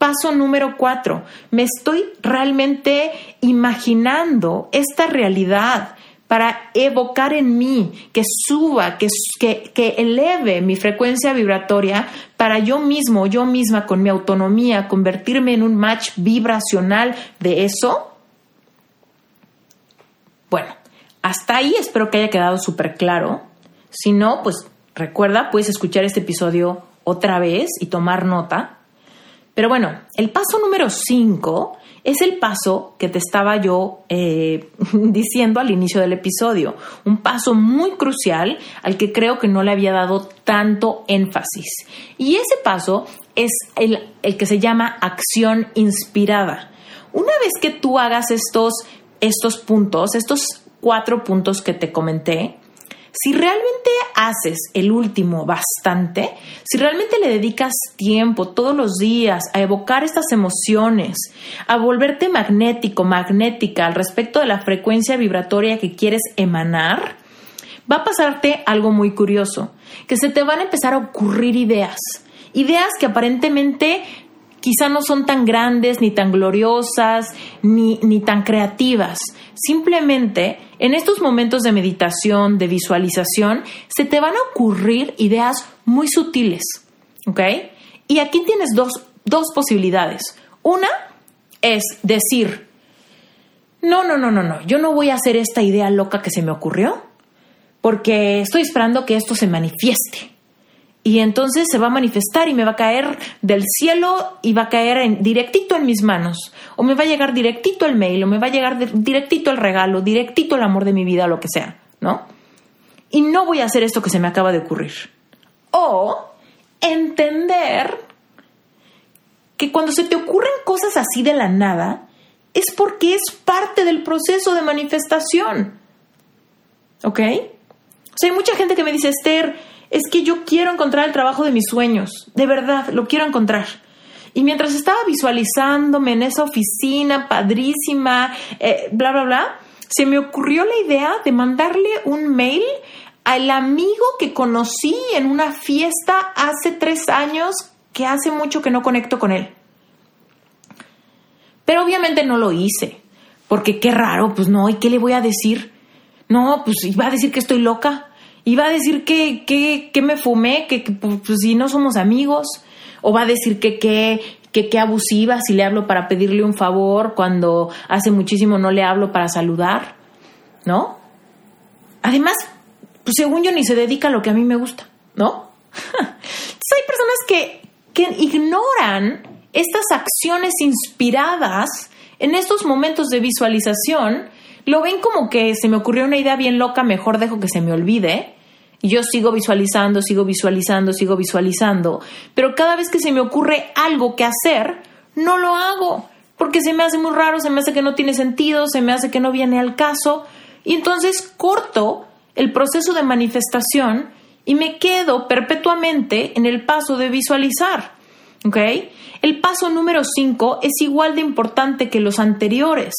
Paso número cuatro, ¿me estoy realmente imaginando esta realidad? para evocar en mí, que suba, que, que, eleve mi frecuencia vibratoria para yo mismo, yo misma con mi autonomía, convertirme en un match vibracional de eso? Bueno, hasta ahí espero que haya quedado súper claro. Si no, pues recuerda, puedes escuchar este episodio otra vez y tomar nota. Pero bueno, el paso número 5 es el paso que te estaba yo eh, diciendo al inicio del episodio, un paso muy crucial al que creo que no le había dado tanto énfasis. Y ese paso es el, el que se llama acción inspirada. Una vez que tú hagas estos, estos puntos, estos cuatro puntos que te comenté, si realmente haces el último bastante, si realmente le dedicas tiempo todos los días a evocar estas emociones, a volverte magnético, magnética al respecto de la frecuencia vibratoria que quieres emanar, va a pasarte algo muy curioso, que se te van a empezar a ocurrir ideas, ideas que aparentemente quizá no son tan grandes, ni tan gloriosas, ni, ni tan creativas. Simplemente en estos momentos de meditación, de visualización, se te van a ocurrir ideas muy sutiles. ¿Ok? Y aquí tienes dos, dos posibilidades. Una es decir, no, no, no, no, no, yo no voy a hacer esta idea loca que se me ocurrió, porque estoy esperando que esto se manifieste y entonces se va a manifestar y me va a caer del cielo y va a caer en, directito en mis manos, o me va a llegar directito el mail, o me va a llegar directito el regalo, directito el amor de mi vida, lo que sea, ¿no? Y no voy a hacer esto que se me acaba de ocurrir. O entender que cuando se te ocurren cosas así de la nada, es porque es parte del proceso de manifestación. ¿Ok? O sea, hay mucha gente que me dice, Esther, es que yo quiero encontrar el trabajo de mis sueños, de verdad, lo quiero encontrar. Y mientras estaba visualizándome en esa oficina padrísima, eh, bla, bla, bla, se me ocurrió la idea de mandarle un mail al amigo que conocí en una fiesta hace tres años que hace mucho que no conecto con él. Pero obviamente no lo hice, porque qué raro, pues no, ¿y qué le voy a decir? No, pues iba a decir que estoy loca va a decir que, que, me fumé, que, pues, pues, si no somos amigos, o va a decir que qué que, que abusiva si le hablo para pedirle un favor cuando hace muchísimo no le hablo para saludar, ¿no? Además, pues según yo ni se dedica a lo que a mí me gusta, ¿no? hay personas que, que ignoran estas acciones inspiradas en estos momentos de visualización lo ven como que se me ocurrió una idea bien loca, mejor dejo que se me olvide. Y yo sigo visualizando, sigo visualizando, sigo visualizando. Pero cada vez que se me ocurre algo que hacer, no lo hago. Porque se me hace muy raro, se me hace que no tiene sentido, se me hace que no viene al caso. Y entonces corto el proceso de manifestación y me quedo perpetuamente en el paso de visualizar. ¿Ok? El paso número 5 es igual de importante que los anteriores.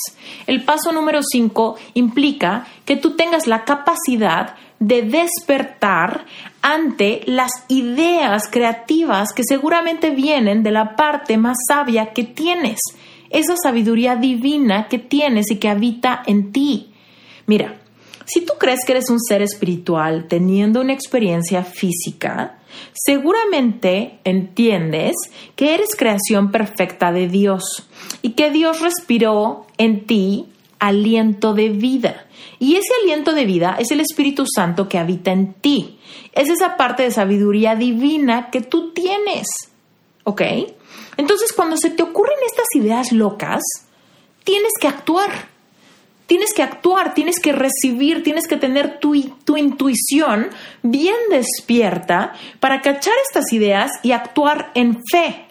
El paso número 5 implica que tú tengas la capacidad de despertar ante las ideas creativas que seguramente vienen de la parte más sabia que tienes, esa sabiduría divina que tienes y que habita en ti. Mira, si tú crees que eres un ser espiritual teniendo una experiencia física, seguramente entiendes que eres creación perfecta de Dios y que Dios respiró en ti aliento de vida. Y ese aliento de vida es el Espíritu Santo que habita en ti. Es esa parte de sabiduría divina que tú tienes. ¿Ok? Entonces, cuando se te ocurren estas ideas locas, tienes que actuar. Tienes que actuar, tienes que recibir, tienes que tener tu, tu, intuición bien despierta para cachar estas ideas y actuar en fe.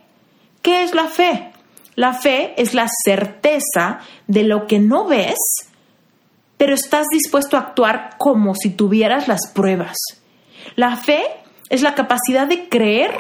¿Qué es la fe? La fe es la certeza de lo que no ves, pero estás dispuesto a actuar como si tuvieras las pruebas. La fe es la capacidad de creer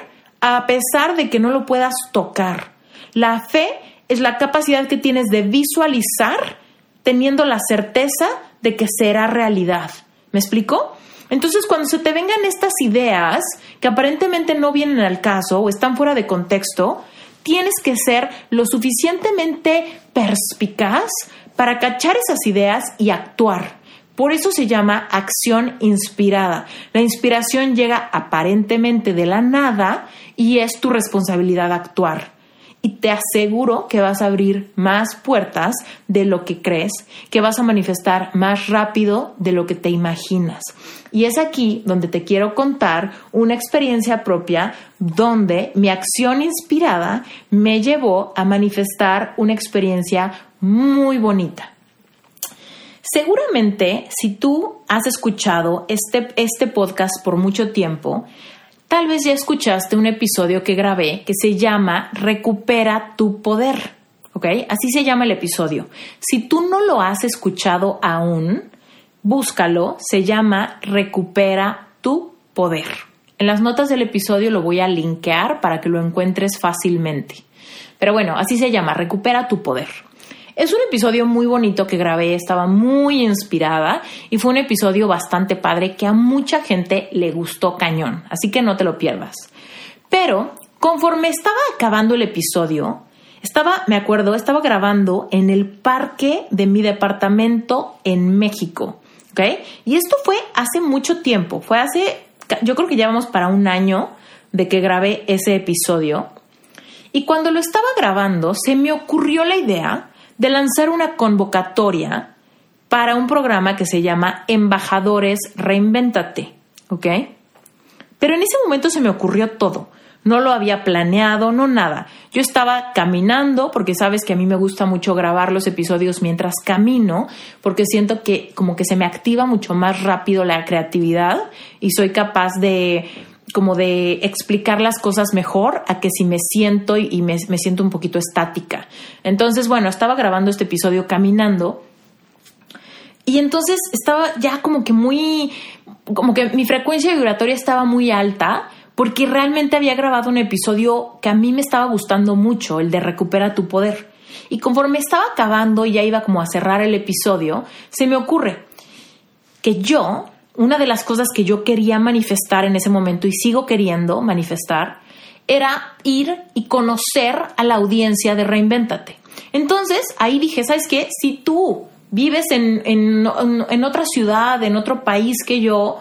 a pesar de que no lo puedas tocar. La fe es la capacidad que tienes de visualizar teniendo la certeza de que será realidad. ¿Me explico? Entonces, cuando se te vengan estas ideas que aparentemente no vienen al caso o están fuera de contexto, tienes que ser lo suficientemente perspicaz para cachar esas ideas y actuar. Por eso se llama acción inspirada. La inspiración llega aparentemente de la nada y es tu responsabilidad actuar y te aseguro que vas a abrir más puertas de lo que crees, que vas a manifestar más rápido de lo que te imaginas. Y es aquí donde te quiero contar una experiencia propia donde mi acción inspirada me llevó a manifestar una experiencia muy bonita. Seguramente, si tú has escuchado este, este podcast por mucho tiempo, Tal vez ya escuchaste un episodio que grabé que se llama Recupera tu poder. ¿Ok? Así se llama el episodio. Si tú no lo has escuchado aún, búscalo. Se llama Recupera tu poder. En las notas del episodio lo voy a linkear para que lo encuentres fácilmente. Pero bueno, así se llama, Recupera tu poder. Es un episodio muy bonito que grabé, estaba muy inspirada y fue un episodio bastante padre que a mucha gente le gustó cañón, así que no te lo pierdas. Pero conforme estaba acabando el episodio, estaba, me acuerdo, estaba grabando en el parque de mi departamento en México, ¿ok? Y esto fue hace mucho tiempo, fue hace, yo creo que llevamos para un año de que grabé ese episodio. Y cuando lo estaba grabando, se me ocurrió la idea de lanzar una convocatoria para un programa que se llama Embajadores Reinvéntate, ¿ok? Pero en ese momento se me ocurrió todo. No lo había planeado, no nada. Yo estaba caminando, porque sabes que a mí me gusta mucho grabar los episodios mientras camino, porque siento que como que se me activa mucho más rápido la creatividad y soy capaz de como de explicar las cosas mejor a que si me siento y me, siento un poquito estática. Entonces, bueno, estaba grabando este episodio caminando y entonces estaba ya como que muy, como que mi frecuencia vibratoria estaba muy alta porque realmente había grabado un episodio que a mí me estaba gustando mucho, el de Recupera tu poder. Y conforme estaba acabando y ya iba como a cerrar el episodio, se me ocurre que yo una de las cosas que yo quería manifestar en ese momento y sigo queriendo manifestar era ir y conocer a la audiencia de Reinvéntate. Entonces ahí dije, ¿sabes qué? Si tú vives en, en, otra ciudad, en otro país que yo,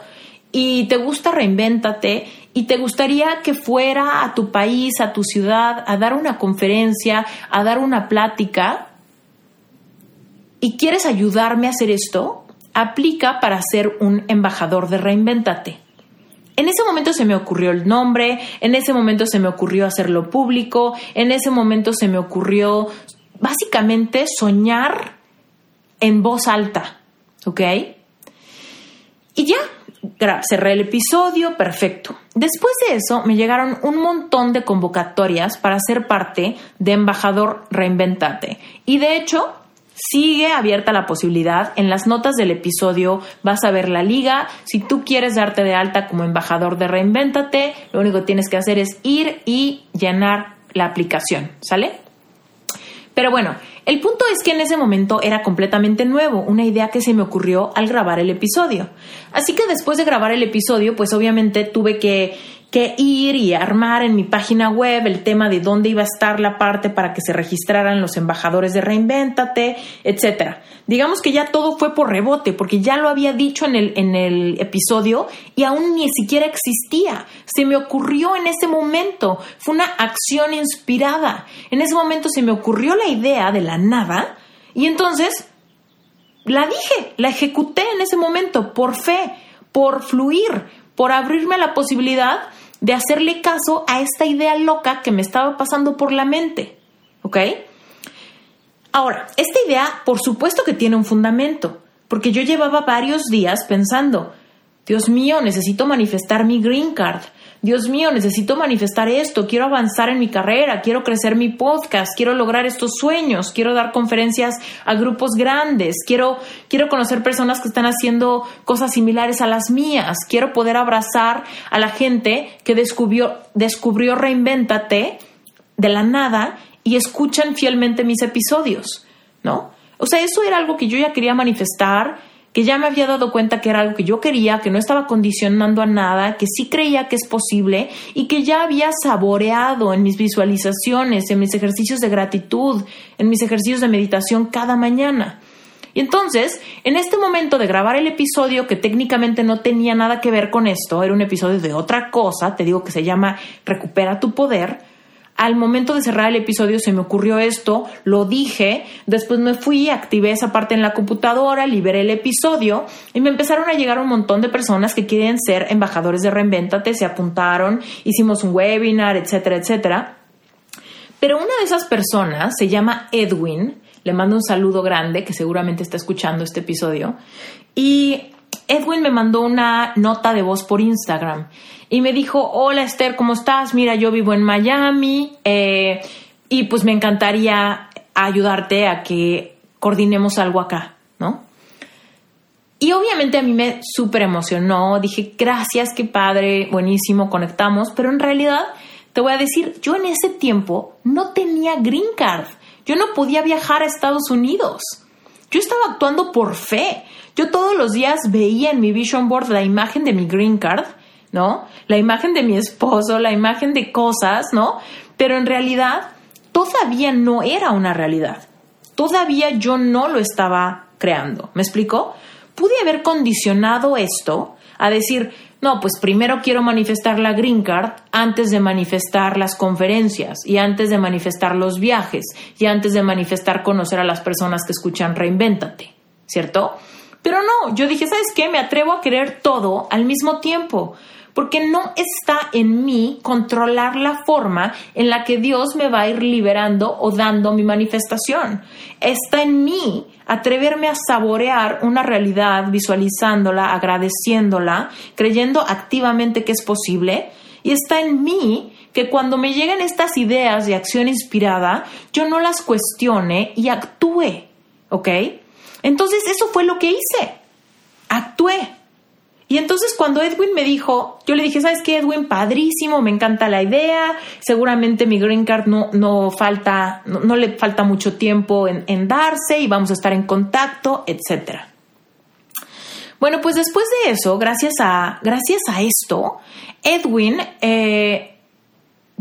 y te gusta Reinvéntate y te gustaría que fuera a tu país, a tu ciudad, a dar una conferencia, a dar una plática, y quieres ayudarme a hacer esto, aplica para ser un embajador de Reinventate. En ese momento se me ocurrió el nombre, en ese momento se me ocurrió hacerlo público, en ese momento se me ocurrió básicamente soñar en voz alta, ¿ok? Y ya, cerré el episodio, perfecto. Después de eso me llegaron un montón de convocatorias para ser parte de embajador Reinventate. Y de hecho, Sigue abierta la posibilidad. En las notas del episodio vas a ver la liga. Si tú quieres darte de alta como embajador de Reinvéntate, lo único que tienes que hacer es ir y llenar la aplicación. ¿Sale? Pero bueno, el punto es que en ese momento era completamente nuevo, una idea que se me ocurrió al grabar el episodio. Así que después de grabar el episodio, pues obviamente tuve que que ir y armar en mi página web el tema de dónde iba a estar la parte para que se registraran los embajadores de Reinvéntate, etcétera. Digamos que ya todo fue por rebote, porque ya lo había dicho en el, en el episodio y aún ni siquiera existía. Se me ocurrió en ese momento. Fue una acción inspirada. En ese momento se me ocurrió la idea de la nada y entonces la dije, la ejecuté en ese momento por fe, por fluir, por abrirme la posibilidad de hacerle caso a esta idea loca que me estaba pasando por la mente. ¿Ok? Ahora, esta idea por supuesto que tiene un fundamento, porque yo llevaba varios días pensando, Dios mío, necesito manifestar mi green card. Dios mío, necesito manifestar esto, quiero avanzar en mi carrera, quiero crecer mi podcast, quiero lograr estos sueños, quiero dar conferencias a grupos grandes, quiero, quiero conocer personas que están haciendo cosas similares a las mías, quiero poder abrazar a la gente que descubrió, descubrió Reinvéntate de la nada y escuchan fielmente mis episodios, ¿no? O sea, eso era algo que yo ya quería manifestar, que ya me había dado cuenta que era algo que yo quería, que no estaba condicionando a nada, que sí creía que es posible y que ya había saboreado en mis visualizaciones, en mis ejercicios de gratitud, en mis ejercicios de meditación cada mañana. Y entonces, en este momento de grabar el episodio, que técnicamente no tenía nada que ver con esto, era un episodio de otra cosa, te digo que se llama Recupera tu poder, al momento de cerrar el episodio se me ocurrió esto, lo dije, después me fui, activé esa parte en la computadora, liberé el episodio y me empezaron a llegar un montón de personas que quieren ser embajadores de Reinventate, se apuntaron, hicimos un webinar, etcétera, etcétera. Pero una de esas personas se llama Edwin, le mando un saludo grande que seguramente está escuchando este episodio, y Edwin me mandó una nota de voz por Instagram y me dijo, hola Esther, ¿cómo estás? Mira, yo vivo en Miami eh, y pues me encantaría ayudarte a que coordinemos algo acá, ¿no? Y obviamente a mí me súper emocionó, dije, gracias, qué padre, buenísimo, conectamos, pero en realidad te voy a decir, yo en ese tiempo no tenía green card, yo no podía viajar a Estados Unidos, yo estaba actuando por fe, yo todos los días veía en mi vision board la imagen de mi green card ¿no? La imagen de mi esposo, la imagen de cosas, ¿no? Pero en realidad todavía no era una realidad. Todavía yo no lo estaba creando. ¿Me explico? Pude haber condicionado esto a decir, no, pues primero quiero manifestar la green card antes de manifestar las conferencias y antes de manifestar los viajes y antes de manifestar conocer a las personas que escuchan Reinvéntate, ¿cierto? Pero no, yo dije, ¿sabes qué? Me atrevo a querer todo al mismo tiempo porque no está en mí controlar la forma en la que Dios me va a ir liberando o dando mi manifestación. Está en mí atreverme a saborear una realidad, visualizándola, agradeciéndola, creyendo activamente que es posible. Y está en mí que cuando me lleguen estas ideas de acción inspirada, yo no las cuestione y actúe. ¿Ok? Entonces eso fue lo que hice. Actué. Y entonces cuando Edwin me dijo, yo le dije, ¿sabes qué, Edwin? Padrísimo, me encanta la idea, seguramente mi green card no, no falta, no, le falta mucho tiempo en, darse y vamos a estar en contacto, etcétera. Bueno, pues después de eso, gracias a, gracias a esto, Edwin eh,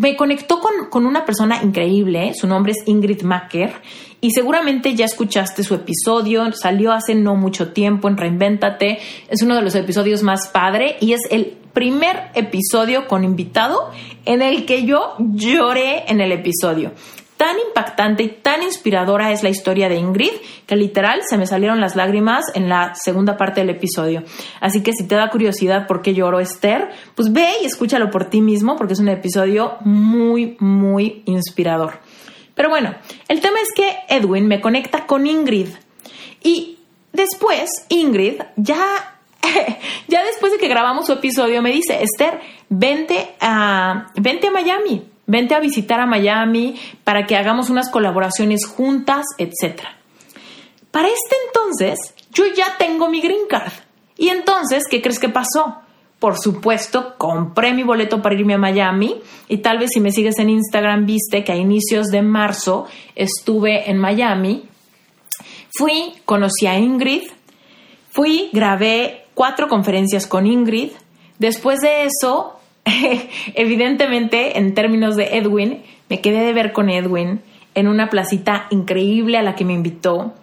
me conectó con, una persona increíble, su nombre es Ingrid Macker, y seguramente ya escuchaste su episodio, salió hace no mucho tiempo en Reinvéntate, es uno de los episodios más padre y es el primer episodio con invitado en el que yo lloré en el episodio tan impactante y tan inspiradora es la historia de Ingrid que literal se me salieron las lágrimas en la segunda parte del episodio. Así que si te da curiosidad por qué lloró Esther, pues ve y escúchalo por ti mismo porque es un episodio muy, muy inspirador. Pero bueno, el tema es que Edwin me conecta con Ingrid y después Ingrid ya ya después de que grabamos su episodio me dice, Esther, vente a, vente a Miami, vente a visitar a Miami para que hagamos unas colaboraciones juntas, etc. Para este entonces, yo ya tengo mi green card. Y entonces, ¿qué crees que pasó? Por supuesto, compré mi boleto para irme a Miami y tal vez si me sigues en Instagram viste que a inicios de marzo estuve en Miami. Fui, conocí a Ingrid, fui, grabé cuatro conferencias con Ingrid. Después de eso, evidentemente, en términos de Edwin, me quedé de ver con Edwin en una placita increíble a la que me invitó.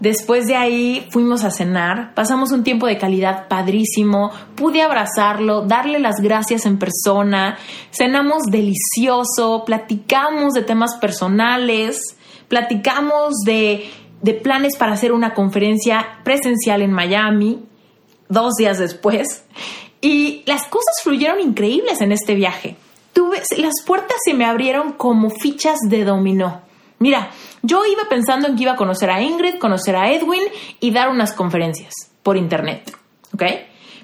Después de ahí fuimos a cenar, pasamos un tiempo de calidad padrísimo, pude abrazarlo, darle las gracias en persona, cenamos delicioso, platicamos de temas personales, platicamos de, de planes para hacer una conferencia presencial en Miami dos días después y las cosas fluyeron increíbles en este viaje. Tuve, las puertas se me abrieron como fichas de dominó, Mira, yo iba pensando en que iba a conocer a Ingrid, conocer a Edwin y dar unas conferencias por internet, ¿ok?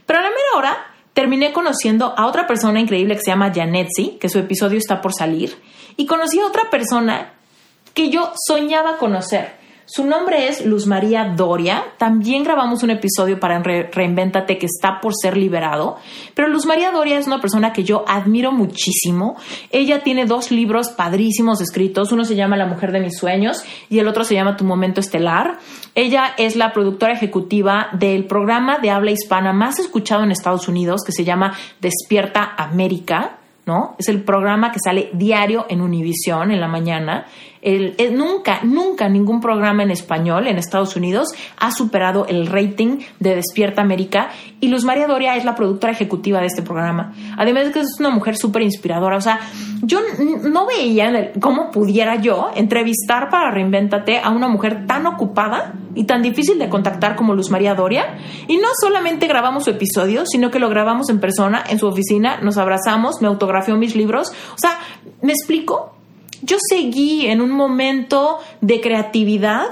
Pero a la mera hora terminé conociendo a otra persona increíble que se llama Janetsi, que su episodio está por salir, y conocí a otra persona que yo soñaba conocer. Su nombre es Luz María Doria. También grabamos un episodio para Reinvéntate que está por ser liberado. Pero Luz María Doria es una persona que yo admiro muchísimo. Ella tiene dos libros padrísimos escritos. Uno se llama La mujer de mis sueños y el otro se llama Tu momento estelar. Ella es la productora ejecutiva del programa de habla hispana más escuchado en Estados Unidos que se llama Despierta América. ¿no? Es el programa que sale diario en Univisión en la mañana. Nunca, nunca ningún programa en español en Estados Unidos ha superado el rating de Despierta América y Luz María Doria es la productora ejecutiva de este programa. Además de que es una mujer súper inspiradora. O sea, yo no veía cómo pudiera yo entrevistar para Reinventate a una mujer tan ocupada y tan difícil de contactar como Luz María Doria. Y no solamente grabamos su episodio, sino que lo grabamos en persona, en su oficina, nos abrazamos, me autografió mis libros. O sea, ¿me explico? Yo seguí en un momento de creatividad,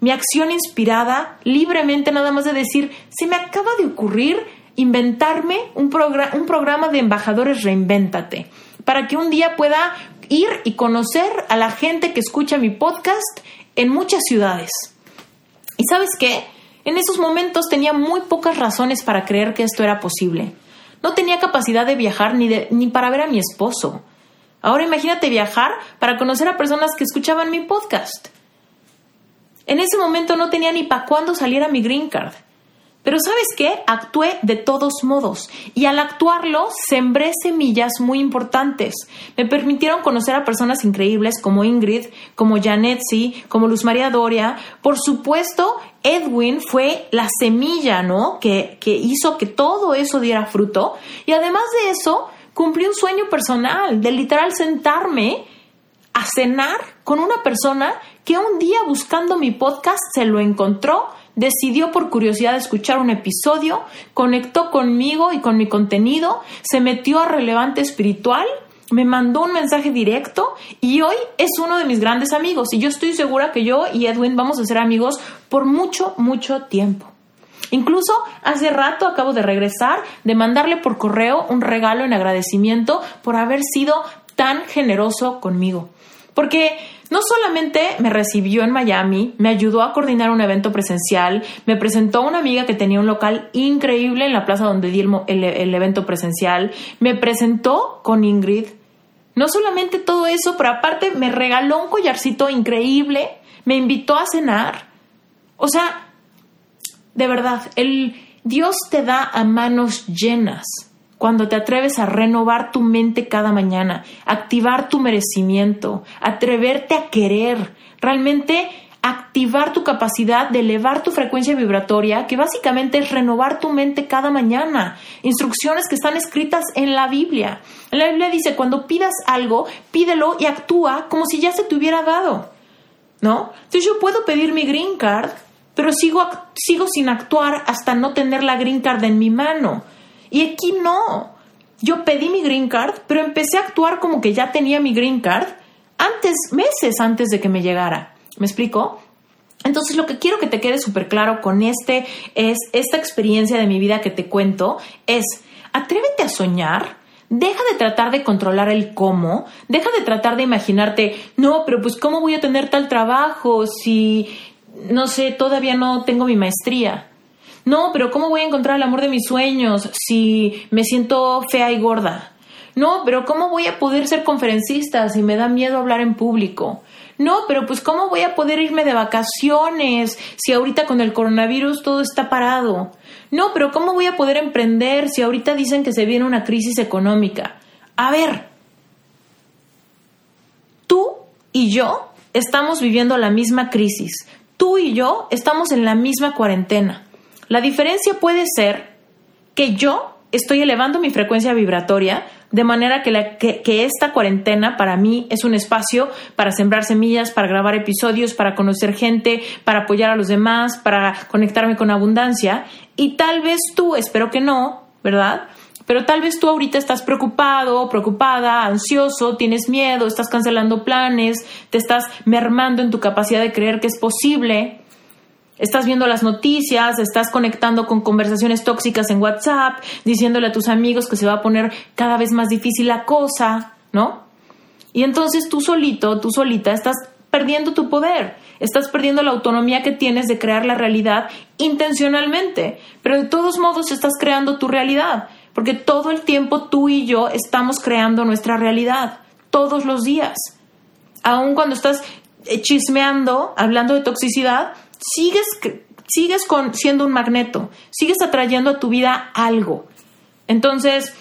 mi acción inspirada, libremente nada más de decir, se me acaba de ocurrir inventarme un, un programa de embajadores Reinvéntate, para que un día pueda ir y conocer a la gente que escucha mi podcast en muchas ciudades. ¿Y sabes qué? En esos momentos tenía muy pocas razones para creer que esto era posible. No tenía capacidad de viajar ni, ni para ver a mi esposo. Ahora imagínate viajar para conocer a personas que escuchaban mi podcast. En ese momento no tenía ni para cuándo saliera mi green card. Pero sabes qué? Actué de todos modos y al actuarlo sembré semillas muy importantes. Me permitieron conocer a personas increíbles como Ingrid, como Janetsi, como Luz María Doria. Por supuesto, Edwin fue la semilla, ¿no? Que, que hizo que todo eso diera fruto. Y además de eso, cumplí un sueño personal de literal sentarme a cenar con una persona que un día buscando mi podcast se lo encontró, decidió por curiosidad escuchar un episodio, conectó conmigo y con mi contenido, se metió a relevante espiritual, me mandó un mensaje directo y hoy es uno de mis grandes amigos y yo estoy segura que yo y Edwin vamos a ser amigos por mucho, mucho tiempo. Incluso hace rato acabo de regresar de mandarle por correo un regalo en agradecimiento por haber sido tan generoso conmigo. Porque no solamente me recibió en Miami, me ayudó a coordinar un evento presencial, me presentó a una amiga que tenía un local increíble en la plaza donde di el, el evento presencial, me presentó con Ingrid. No solamente todo eso, pero aparte me regaló un collarcito increíble, me invitó a cenar. O sea, de verdad, el Dios te da a manos llenas cuando te atreves a renovar tu mente cada mañana, activar tu merecimiento, atreverte a querer, realmente activar tu capacidad de elevar tu frecuencia vibratoria, que básicamente es renovar tu mente cada mañana. Instrucciones que están escritas en la Biblia. En la Biblia dice, cuando pidas algo, pídelo y actúa como si ya se te hubiera dado. ¿No? Entonces yo puedo pedir mi green card pero sigo, sigo sin actuar hasta no tener la green card en mi mano. Y aquí no. Yo pedí mi green card, pero empecé a actuar como que ya tenía mi green card antes, meses antes de que me llegara. ¿Me explico? Entonces lo que quiero que te quede súper claro con este es esta experiencia de mi vida que te cuento es atrévete a soñar, deja de tratar de controlar el cómo, deja de tratar de imaginarte, no, pero pues cómo voy a tener tal trabajo si no sé, todavía no tengo mi maestría. No, pero ¿cómo voy a encontrar el amor de mis sueños si me siento fea y gorda? No, pero ¿cómo voy a poder ser conferencista si me da miedo hablar en público? No, pero pues ¿cómo voy a poder irme de vacaciones si ahorita con el coronavirus todo está parado? No, pero ¿cómo voy a poder emprender si ahorita dicen que se viene una crisis económica? A ver, tú y yo estamos viviendo la misma crisis, tú y yo estamos en la misma cuarentena. La diferencia puede ser que yo estoy elevando mi frecuencia vibratoria de manera que, que, esta cuarentena para mí es un espacio para sembrar semillas, para grabar episodios, para conocer gente, para apoyar a los demás, para conectarme con abundancia. Y tal vez tú, espero que no, ¿verdad? Pero tal vez tú ahorita estás preocupado, preocupada, ansioso, tienes miedo, estás cancelando planes, te estás mermando en tu capacidad de creer que es posible. Estás viendo las noticias, estás conectando con conversaciones tóxicas en WhatsApp, diciéndole a tus amigos que se va a poner cada vez más difícil la cosa, ¿no? Y entonces tú solito, tú solita, estás perdiendo tu poder, estás perdiendo la autonomía que tienes de crear la realidad intencionalmente, pero de todos modos estás creando tu realidad, porque todo el tiempo tú y yo estamos creando nuestra realidad, todos los días. Aun cuando estás eh, chismeando, hablando de toxicidad, sigues, sigues siendo un magneto, sigues atrayendo a tu vida algo. Entonces,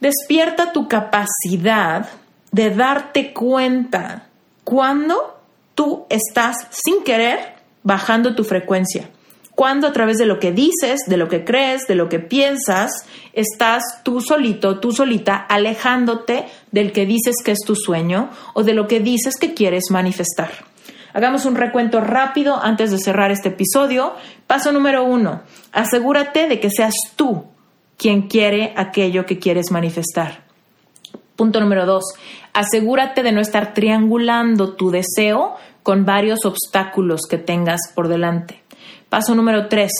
despierta tu capacidad de darte cuenta cuando tú estás sin querer bajando tu frecuencia. Cuando a través de lo que dices, de lo que crees, de lo que piensas, estás tú solito, tú solita, alejándote del que dices que es tu sueño o de lo que dices que quieres manifestar. Hagamos un recuento rápido antes de cerrar este episodio. Paso número uno, asegúrate de que seas tú quien quiere aquello que quieres manifestar. Punto número dos, asegúrate de no estar triangulando tu deseo con varios obstáculos que tengas por delante. Paso número tres,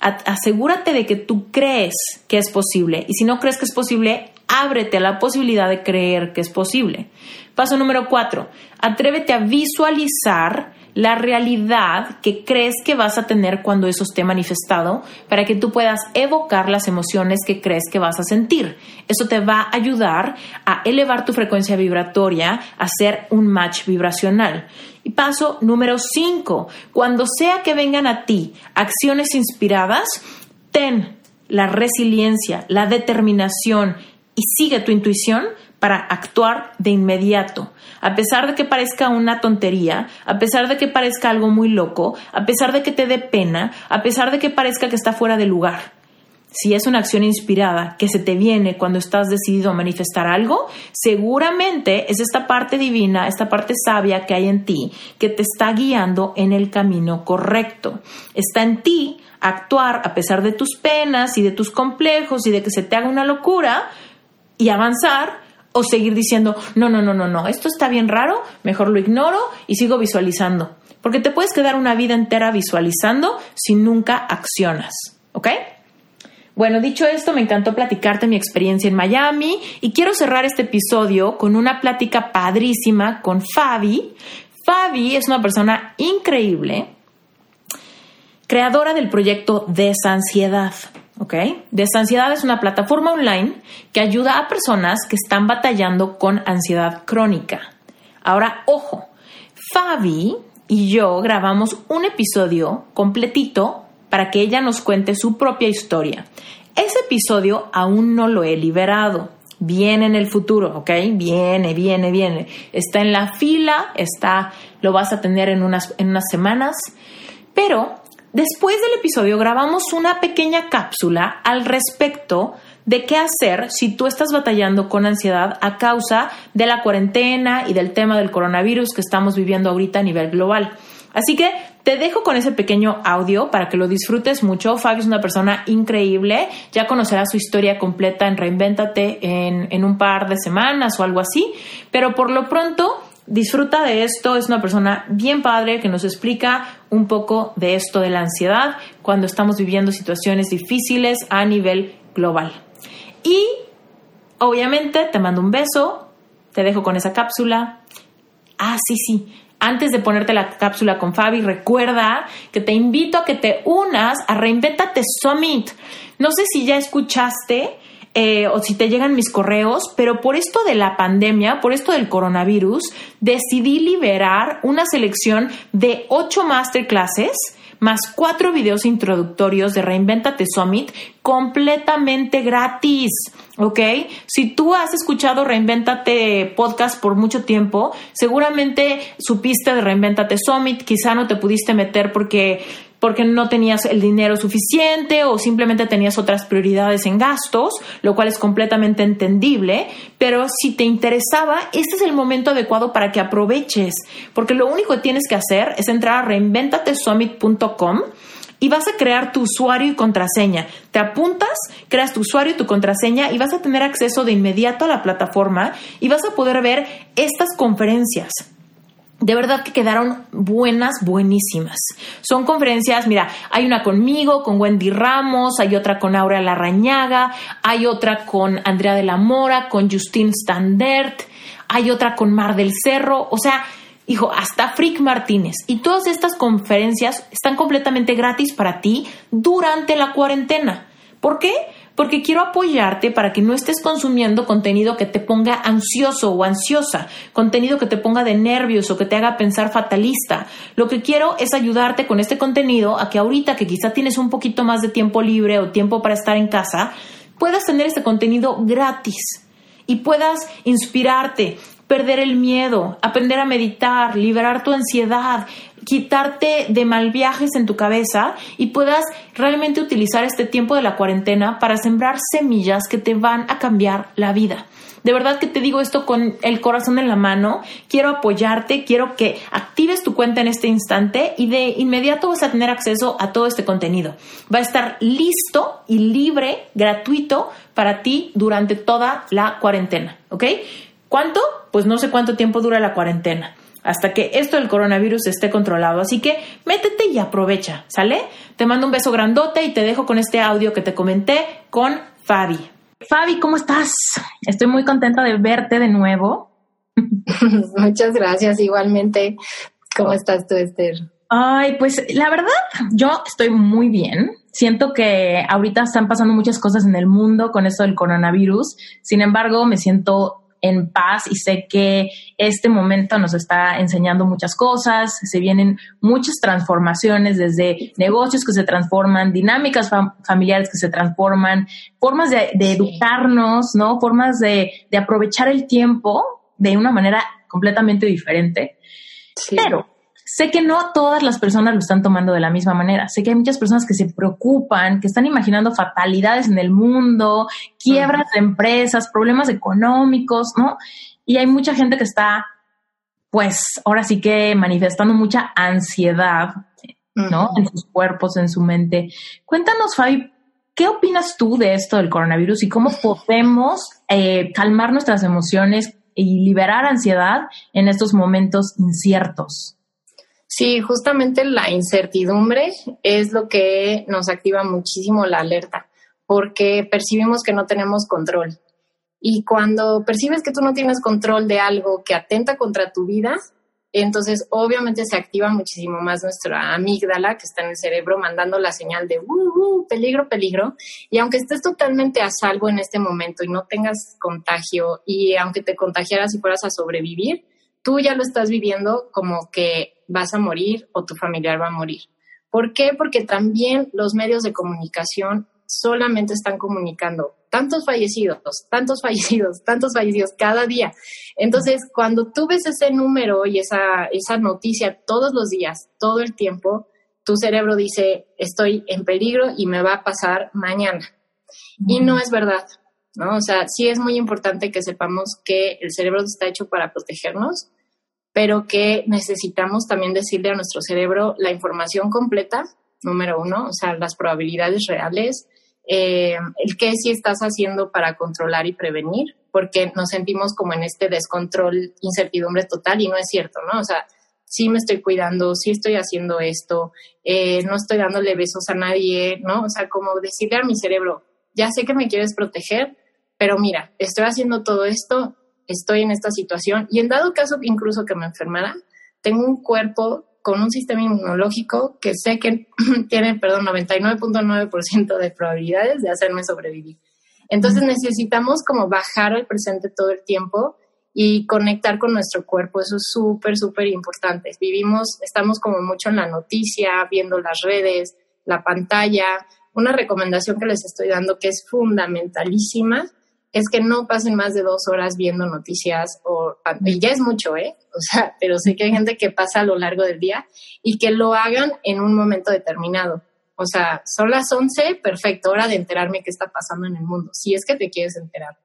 asegúrate de que tú crees que es posible y si no crees que es posible, ábrete a la posibilidad de creer que es posible. Paso número cuatro, atrévete a visualizar la realidad que crees que vas a tener cuando eso esté manifestado para que tú puedas evocar las emociones que crees que vas a sentir. Eso te va a ayudar a elevar tu frecuencia vibratoria, a hacer un match vibracional. Y paso número 5, cuando sea que vengan a ti acciones inspiradas, ten la resiliencia, la determinación y sigue tu intuición para actuar de inmediato. A pesar de que parezca una tontería, a pesar de que parezca algo muy loco, a pesar de que te dé pena, a pesar de que parezca que está fuera de lugar. Si es una acción inspirada que se te viene cuando estás decidido a manifestar algo, seguramente es esta parte divina, esta parte sabia que hay en ti, que te está guiando en el camino correcto. Está en ti actuar a pesar de tus penas y de tus complejos y de que se te haga una locura y avanzar o seguir diciendo, no, no, no, no, no, esto está bien raro, mejor lo ignoro y sigo visualizando. Porque te puedes quedar una vida entera visualizando si nunca accionas, ¿ok? Bueno, dicho esto, me encantó platicarte mi experiencia en Miami y quiero cerrar este episodio con una plática padrísima con Fabi. Fabi es una persona increíble, creadora del proyecto Desansiedad. ¿Ok? Desansiedad es una plataforma online que ayuda a personas que están batallando con ansiedad crónica. Ahora, ojo, Fabi y yo grabamos un episodio completito para que ella nos cuente su propia historia. Ese episodio aún no lo he liberado. Viene en el futuro, ¿ok? Viene, viene, viene. Está en la fila, está, lo vas a tener en unas, en unas semanas. Pero Después del episodio grabamos una pequeña cápsula al respecto de qué hacer si tú estás batallando con ansiedad a causa de la cuarentena y del tema del coronavirus que estamos viviendo ahorita a nivel global. Así que te dejo con ese pequeño audio para que lo disfrutes mucho. Fabio es una persona increíble. Ya conocerás su historia completa en Reinvéntate en, en un par de semanas o algo así. Pero por lo pronto disfruta de esto, es una persona bien padre que nos explica un poco de esto de la ansiedad cuando estamos viviendo situaciones difíciles a nivel global. Y obviamente te mando un beso, te dejo con esa cápsula. Ah, sí, sí. Antes de ponerte la cápsula con Fabi, recuerda que te invito a que te unas a Reinventate Summit. No sé si ya escuchaste eh, o si te llegan mis correos, pero por esto de la pandemia, por esto del coronavirus, decidí liberar una selección de ocho masterclasses más cuatro videos introductorios de Reinventate Summit completamente gratis. ¿Ok? Si tú has escuchado Reinventate podcast por mucho tiempo, seguramente supiste de Reinventate Summit, quizá no te pudiste meter porque porque no tenías el dinero suficiente o simplemente tenías otras prioridades en gastos, lo cual es completamente entendible, pero si te interesaba, este es el momento adecuado para que aproveches, porque lo único que tienes que hacer es entrar a reinventatesummit.com y vas a crear tu usuario y contraseña. Te apuntas, creas tu usuario y tu contraseña y vas a tener acceso de inmediato a la plataforma y vas a poder ver estas conferencias. De verdad que quedaron buenas, buenísimas. Son conferencias, mira, hay una conmigo, con Wendy Ramos, hay otra con Aura Larrañaga, hay otra con Andrea de la Mora, con Justine Standert, hay otra con Mar del Cerro, o sea, hijo, hasta Frick Martínez. Y todas estas conferencias están completamente gratis para ti durante la cuarentena. ¿Por qué? Porque quiero apoyarte para que no estés consumiendo contenido que te ponga ansioso o ansiosa, contenido que te ponga de nervios o que te haga pensar fatalista. Lo que quiero es ayudarte con este contenido a que ahorita que quizá tienes un poquito más de tiempo libre o tiempo para estar en casa, puedas tener este contenido gratis y puedas inspirarte, perder el miedo, aprender a meditar, liberar tu ansiedad, quitarte de mal viajes en tu cabeza y puedas realmente utilizar este tiempo de la cuarentena para sembrar semillas que te van a cambiar la vida. De verdad que te digo esto con el corazón en la mano. Quiero apoyarte, quiero que actives tu cuenta en este instante y de inmediato vas a tener acceso a todo este contenido. Va a estar listo y libre, gratuito para ti durante toda la cuarentena, ¿ok? ¿Cuánto? Pues no sé cuánto tiempo dura la cuarentena hasta que esto del coronavirus esté controlado. Así que métete y aprovecha, ¿sale? Te mando un beso grandote y te dejo con este audio que te comenté con Fabi. Fabi, ¿cómo estás? Estoy muy contenta de verte de nuevo. Muchas gracias, igualmente. ¿Cómo estás tú, Esther? Ay, pues la verdad, yo estoy muy bien. Siento que ahorita están pasando muchas cosas en el mundo con esto del coronavirus. Sin embargo, me siento en paz y sé que este momento nos está enseñando muchas cosas, se vienen muchas transformaciones desde negocios que se transforman, dinámicas familiares que se transforman, formas de, educarnos, ¿no? Formas de, aprovechar el tiempo de una manera completamente diferente. Pero Sé que no todas las personas lo están tomando de la misma manera. Sé que hay muchas personas que se preocupan, que están imaginando fatalidades en el mundo, quiebras de empresas, problemas económicos, ¿no? Y hay mucha gente que está, pues, ahora sí que manifestando mucha ansiedad, ¿no? En sus cuerpos, en su mente. Cuéntanos, Fabi, ¿qué opinas tú de esto del coronavirus y cómo podemos eh, calmar nuestras emociones y liberar ansiedad en estos momentos inciertos? Sí, justamente la incertidumbre es lo que nos activa muchísimo la alerta, porque percibimos que no tenemos control. Y cuando percibes que tú no tienes control de algo que atenta contra tu vida, entonces obviamente se activa muchísimo más nuestra amígdala que está en el cerebro mandando la señal de uh, uh, peligro, peligro. Y aunque estés totalmente a salvo en este momento y no tengas contagio y aunque te contagiaras y fueras a sobrevivir, tú ya lo estás viviendo como que vas a morir o tu familiar va a morir. ¿Por qué? Porque también los medios de comunicación solamente están comunicando tantos fallecidos, tantos fallecidos, tantos fallecidos cada día. Entonces, cuando tú ves ese número y esa, esa noticia todos los días, todo el tiempo, tu cerebro dice, estoy en peligro y me va a pasar mañana. Y no es verdad, ¿no? O sea, sí es muy importante que sepamos que el cerebro está hecho para protegernos, pero que necesitamos también decirle a nuestro cerebro la información completa, número uno, o sea, las probabilidades reales, eh, el qué sí estás haciendo para controlar y prevenir, porque nos sentimos como en este descontrol, incertidumbre total y no es cierto, ¿no? O sea, sí me estoy cuidando, sí estoy haciendo esto, eh, no estoy dándole besos a nadie, ¿no? O sea, como decirle a mi cerebro, ya sé que me quieres proteger, pero mira, estoy haciendo todo esto, estoy en esta situación y en dado caso incluso que me enfermara, tengo un cuerpo con un sistema inmunológico que sé que tiene, perdón, 99.9% de probabilidades de hacerme sobrevivir. Entonces necesitamos como bajar al presente todo el tiempo y conectar con nuestro cuerpo. Eso es súper, súper importante. Vivimos, estamos como mucho en la noticia, viendo las redes, la pantalla. Una recomendación que les estoy dando que es fundamentalísima es que no pasen más de dos horas viendo noticias o, y ya es mucho, ¿eh? O sea, pero sé que hay gente que pasa a lo largo del día y que lo hagan en un momento determinado. O sea, son las 11, perfecto, hora de enterarme qué está pasando en el mundo, si es que te quieres enterar.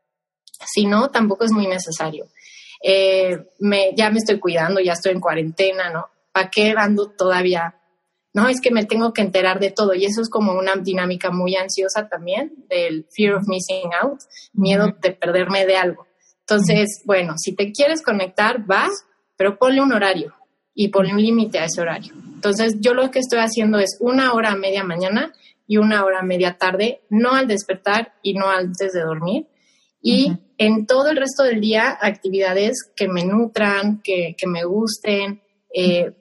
Si no, tampoco es muy necesario. Eh, me, ya me estoy cuidando, ya estoy en cuarentena, ¿no? ¿Para qué ando todavía no, es que me tengo que enterar de todo y eso es como una dinámica muy ansiosa también del fear of missing out, miedo de perderme de algo. Entonces, bueno, si te quieres conectar, vas, pero ponle un horario y ponle un límite a ese horario. Entonces, yo lo que estoy haciendo es una hora a media mañana y una hora a media tarde, no al despertar y no antes de dormir. Y en todo el resto del día, actividades que me nutran, que, que me gusten, eh,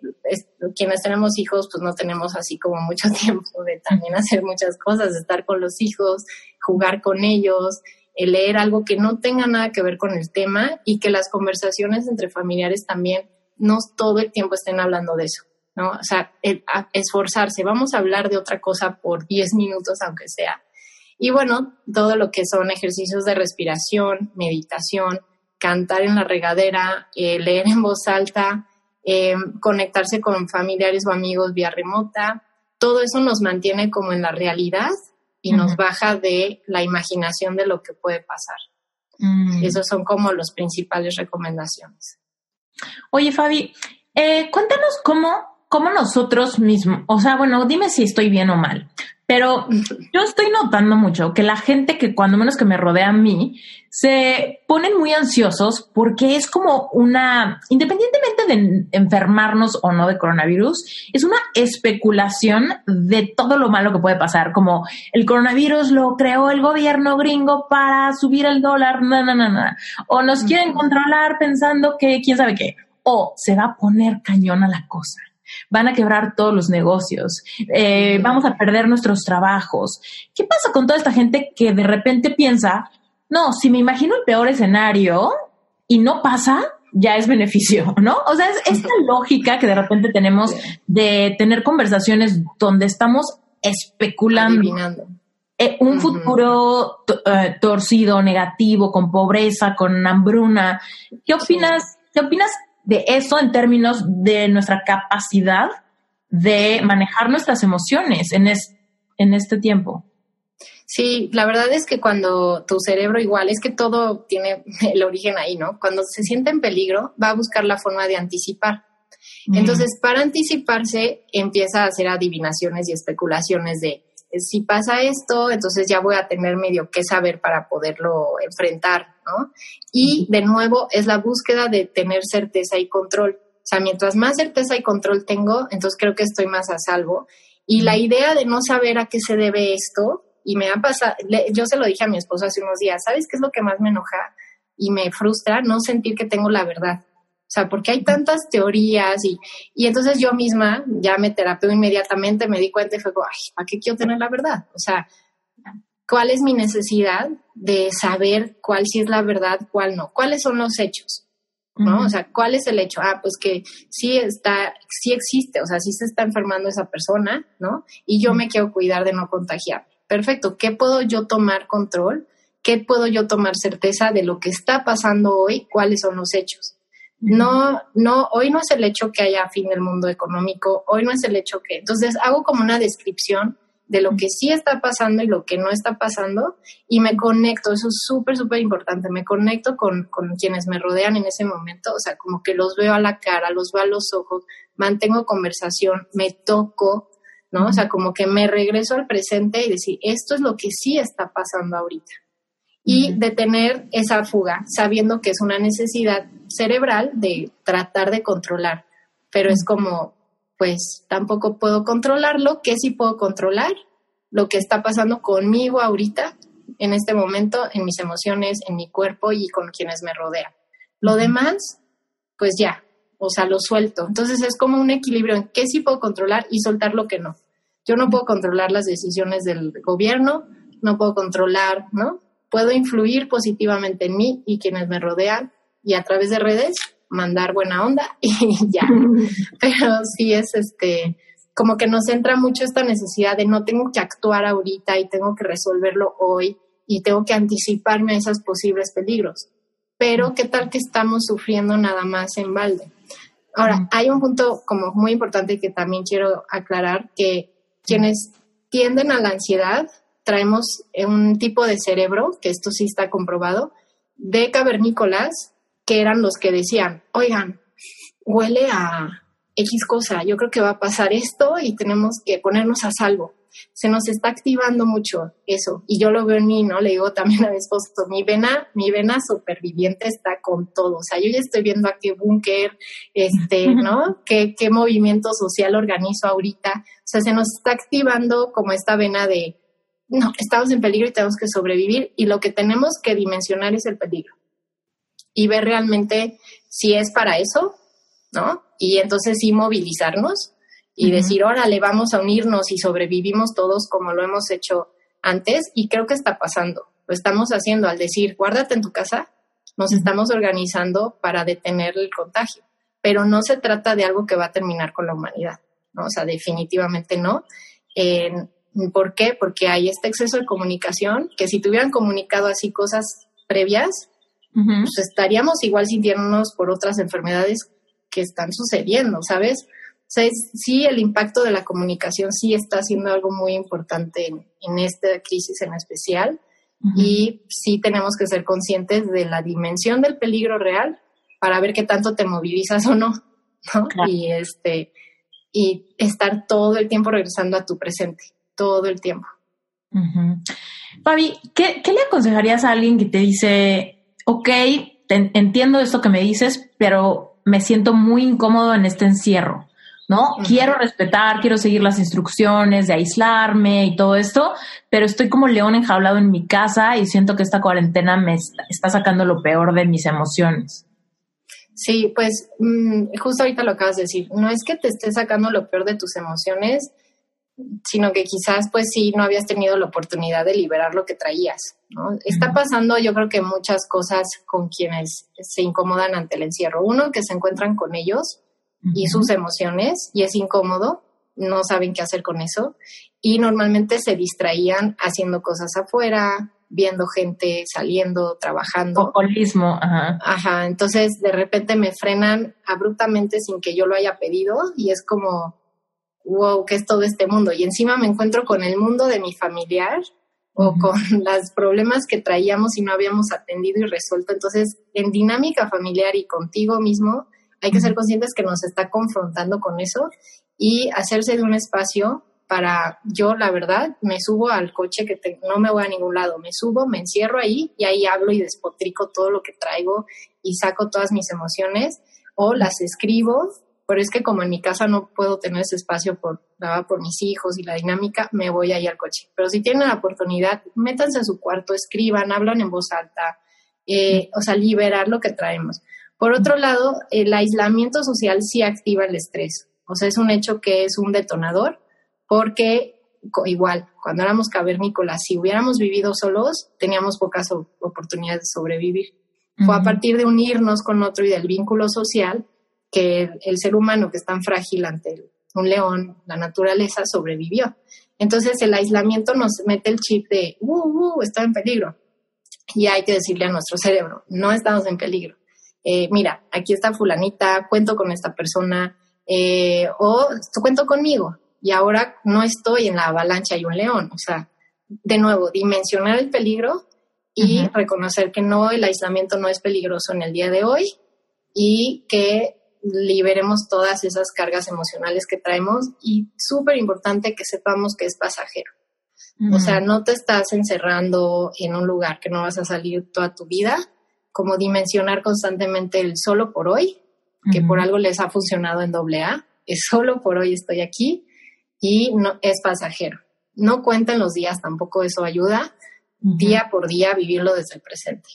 quienes tenemos hijos, pues no tenemos así como mucho tiempo de también hacer muchas cosas, estar con los hijos, jugar con ellos, eh, leer algo que no tenga nada que ver con el tema y que las conversaciones entre familiares también no todo el tiempo estén hablando de eso, ¿no? O sea, esforzarse, vamos a hablar de otra cosa por 10 minutos, aunque sea. Y bueno, todo lo que son ejercicios de respiración, meditación, cantar en la regadera, eh, leer en voz alta, eh, conectarse con familiares o amigos vía remota. Todo eso nos mantiene como en la realidad y nos baja de la imaginación de lo que puede pasar. Mm. Esas son como las principales recomendaciones. Oye, Fabi, eh, cuéntanos cómo, cómo nosotros mismos, o sea, bueno, dime si estoy bien o mal, pero yo estoy notando mucho que la gente que cuando menos que me rodea a mí se ponen muy ansiosos porque es como una, independientemente de enfermarnos o no de coronavirus, es una especulación de todo lo malo que puede pasar, como el coronavirus lo creó el gobierno gringo para subir el dólar, no, no, no, no. O nos quieren controlar pensando que quién sabe qué. O se va a poner cañón a la cosa van a quebrar todos los negocios, eh, vamos a perder nuestros trabajos. ¿Qué pasa con toda esta gente que de repente piensa, no, si me imagino el peor escenario y no pasa, ya es beneficio, ¿no? O sea, es esta lógica que de repente tenemos de tener conversaciones donde estamos especulando. Eh, un futuro eh, torcido, negativo, con pobreza, con hambruna. ¿Qué opinas? ¿Qué opinas de eso en términos de nuestra capacidad de manejar nuestras emociones en, en este tiempo. Sí, la verdad es que cuando tu cerebro igual, es que todo tiene el origen ahí, ¿no? Cuando se siente en peligro, va a buscar la forma de anticipar. Entonces, para anticiparse, empieza a hacer adivinaciones y especulaciones de si pasa esto, entonces ya voy a tener medio que saber para poderlo enfrentar, ¿no? Y de nuevo es la búsqueda de tener certeza y control. O sea, mientras más certeza y control tengo, entonces creo que estoy más a salvo. Y la idea de no saber a qué se debe esto, y me ha pasado, yo se lo dije a mi esposo hace unos días, ¿sabes qué es lo que más me enoja y me frustra? No sentir que tengo la verdad. O sea, porque hay tantas teorías y, y entonces yo misma ya me terapeo inmediatamente, me di cuenta y fue como, ay, ¿para qué quiero tener la verdad? O sea, ¿cuál es mi necesidad de saber cuál sí es la verdad, cuál no? ¿Cuáles son los hechos? ¿No? O sea, ¿cuál es el hecho? Ah, pues que sí está, sí existe, o sea, sí se está enfermando esa persona, ¿no? Y yo me quiero cuidar de no contagiar. Perfecto, ¿qué puedo yo tomar control? ¿Qué puedo yo tomar certeza de lo que está pasando hoy? ¿Cuáles son los hechos? No, no, hoy no es el hecho que haya fin del mundo económico, hoy no es el hecho que. Entonces hago como una descripción de lo que sí está pasando y lo que no está pasando y me conecto, eso es súper, súper importante, me conecto con, con, quienes me rodean en ese momento, o sea, como que los veo a la cara, los veo a los ojos, mantengo conversación, me toco, ¿no? O sea, como que me regreso al presente y decir, esto es lo que sí está pasando ahorita y detener esa fuga, sabiendo que es una necesidad cerebral de tratar de controlar. Pero es como, pues tampoco puedo controlarlo, ¿qué sí puedo controlar? Lo que está pasando conmigo ahorita, en este momento, en mis emociones, en mi cuerpo y con quienes me rodean. Lo demás, pues ya, o sea, lo suelto. Entonces es como un equilibrio en qué sí puedo controlar y soltar lo que no. Yo no puedo controlar las decisiones del gobierno, no puedo controlar, ¿no? puedo influir positivamente en mí y quienes me rodean y a través de redes mandar buena onda y ya. Pero sí es este, como que nos entra mucho esta necesidad de no tengo que actuar ahorita y tengo que resolverlo hoy y tengo que anticiparme a esos posibles peligros. Pero qué tal que estamos sufriendo nada más en balde. Ahora, hay un punto como muy importante que también quiero aclarar que quienes tienden a la ansiedad traemos un tipo de cerebro, que esto sí está comprobado, de cavernícolas, que eran los que decían, oigan, huele a X cosa, yo creo que va a pasar esto y tenemos que ponernos a salvo. Se nos está activando mucho eso y yo lo veo en mí, ¿no? Le digo también a mi esposo, mi vena, mi vena superviviente está con todo. O sea, yo ya estoy viendo a qué búnker, este, ¿no? ¿Qué, qué movimiento social organizo ahorita. O sea, se nos está activando como esta vena de, no, estamos en peligro y tenemos que sobrevivir y lo que tenemos que dimensionar es el peligro y ver realmente si es para eso, ¿no? Y entonces sí movilizarnos y decir, órale, vamos a unirnos y sobrevivimos todos como lo hemos hecho antes y creo que está pasando. Lo estamos haciendo al decir, guárdate en tu casa, nos estamos organizando para detener el contagio, pero no se trata de algo que va a terminar con la humanidad, ¿no? O sea, definitivamente no. ¿Por qué? Porque hay este exceso de comunicación que si tuvieran comunicado así cosas previas, pues estaríamos igual sintiéndonos por otras enfermedades que están sucediendo, ¿sabes? O sea, sí, el impacto de la comunicación sí está siendo algo muy importante en, esta crisis en especial y sí tenemos que ser conscientes de la dimensión del peligro real para ver qué tanto te movilizas o no, ¿no? Y este y estar todo el tiempo regresando a tu presente, todo el tiempo. Fabi, ¿qué, ¿qué, le aconsejarías a alguien que te dice, ok, entiendo esto que me dices, pero me siento muy incómodo en este encierro? ¿no? Quiero respetar, quiero seguir las instrucciones de aislarme y todo esto, pero estoy como león enjaulado en mi casa y siento que esta cuarentena me está, sacando lo peor de mis emociones. Sí, pues mm, justo ahorita lo acabas de decir, no es que te esté sacando lo peor de tus emociones, sino que quizás pues sí no habías tenido la oportunidad de liberar lo que traías, ¿no? Está pasando yo creo que muchas cosas con quienes se incomodan ante el encierro. Uno, que se encuentran con ellos, y sus emociones y es incómodo, no saben qué hacer con eso y normalmente se distraían haciendo cosas afuera, viendo gente saliendo, trabajando. Populismo, ajá. Ajá, entonces de repente me frenan abruptamente sin que yo lo haya pedido y es como, wow, ¿qué es todo este mundo? Y encima me encuentro con el mundo de mi familiar o con los problemas que traíamos y no habíamos atendido y resuelto. Entonces, en dinámica familiar y contigo mismo, hay que ser conscientes que nos está confrontando con eso y hacerse de un espacio para yo, la verdad, me subo al coche que no me voy a ningún lado, me subo, me encierro ahí y ahí hablo y despotrico todo lo que traigo y saco todas mis emociones o las escribo, pero es que como en mi casa no puedo tener ese espacio por, por mis hijos y la dinámica, me voy ahí al coche. Pero si tienen la oportunidad, métanse a su cuarto, escriban, hablan en voz alta, eh, o sea, liberar lo que traemos. Por otro lado, el aislamiento social sí activa el estrés. O sea, es un hecho que es un detonador porque igual, cuando éramos cavernícolas, si hubiéramos vivido solos, teníamos pocas oportunidades de sobrevivir. Fue a partir de unirnos con otro y del vínculo social que el, ser humano, que es tan frágil ante un león, la naturaleza, sobrevivió. Entonces el aislamiento nos mete el chip de, uh, uh, está en peligro. Y hay que decirle a nuestro cerebro, no estamos en peligro. Eh, mira, aquí está fulanita, cuento con esta persona, eh, o cuento conmigo, y ahora no estoy en la avalancha y un león. O sea, de nuevo, dimensionar el peligro y reconocer que no, el aislamiento no es peligroso en el día de hoy y que liberemos todas esas cargas emocionales que traemos y súper importante que sepamos que es pasajero. O sea, no te estás encerrando en un lugar que no vas a salir toda tu vida, como dimensionar constantemente el solo por hoy, que por algo les ha funcionado en doble A, es solo por hoy estoy aquí y no es pasajero. No cuenten los días, tampoco eso ayuda. Día por día vivirlo desde el presente.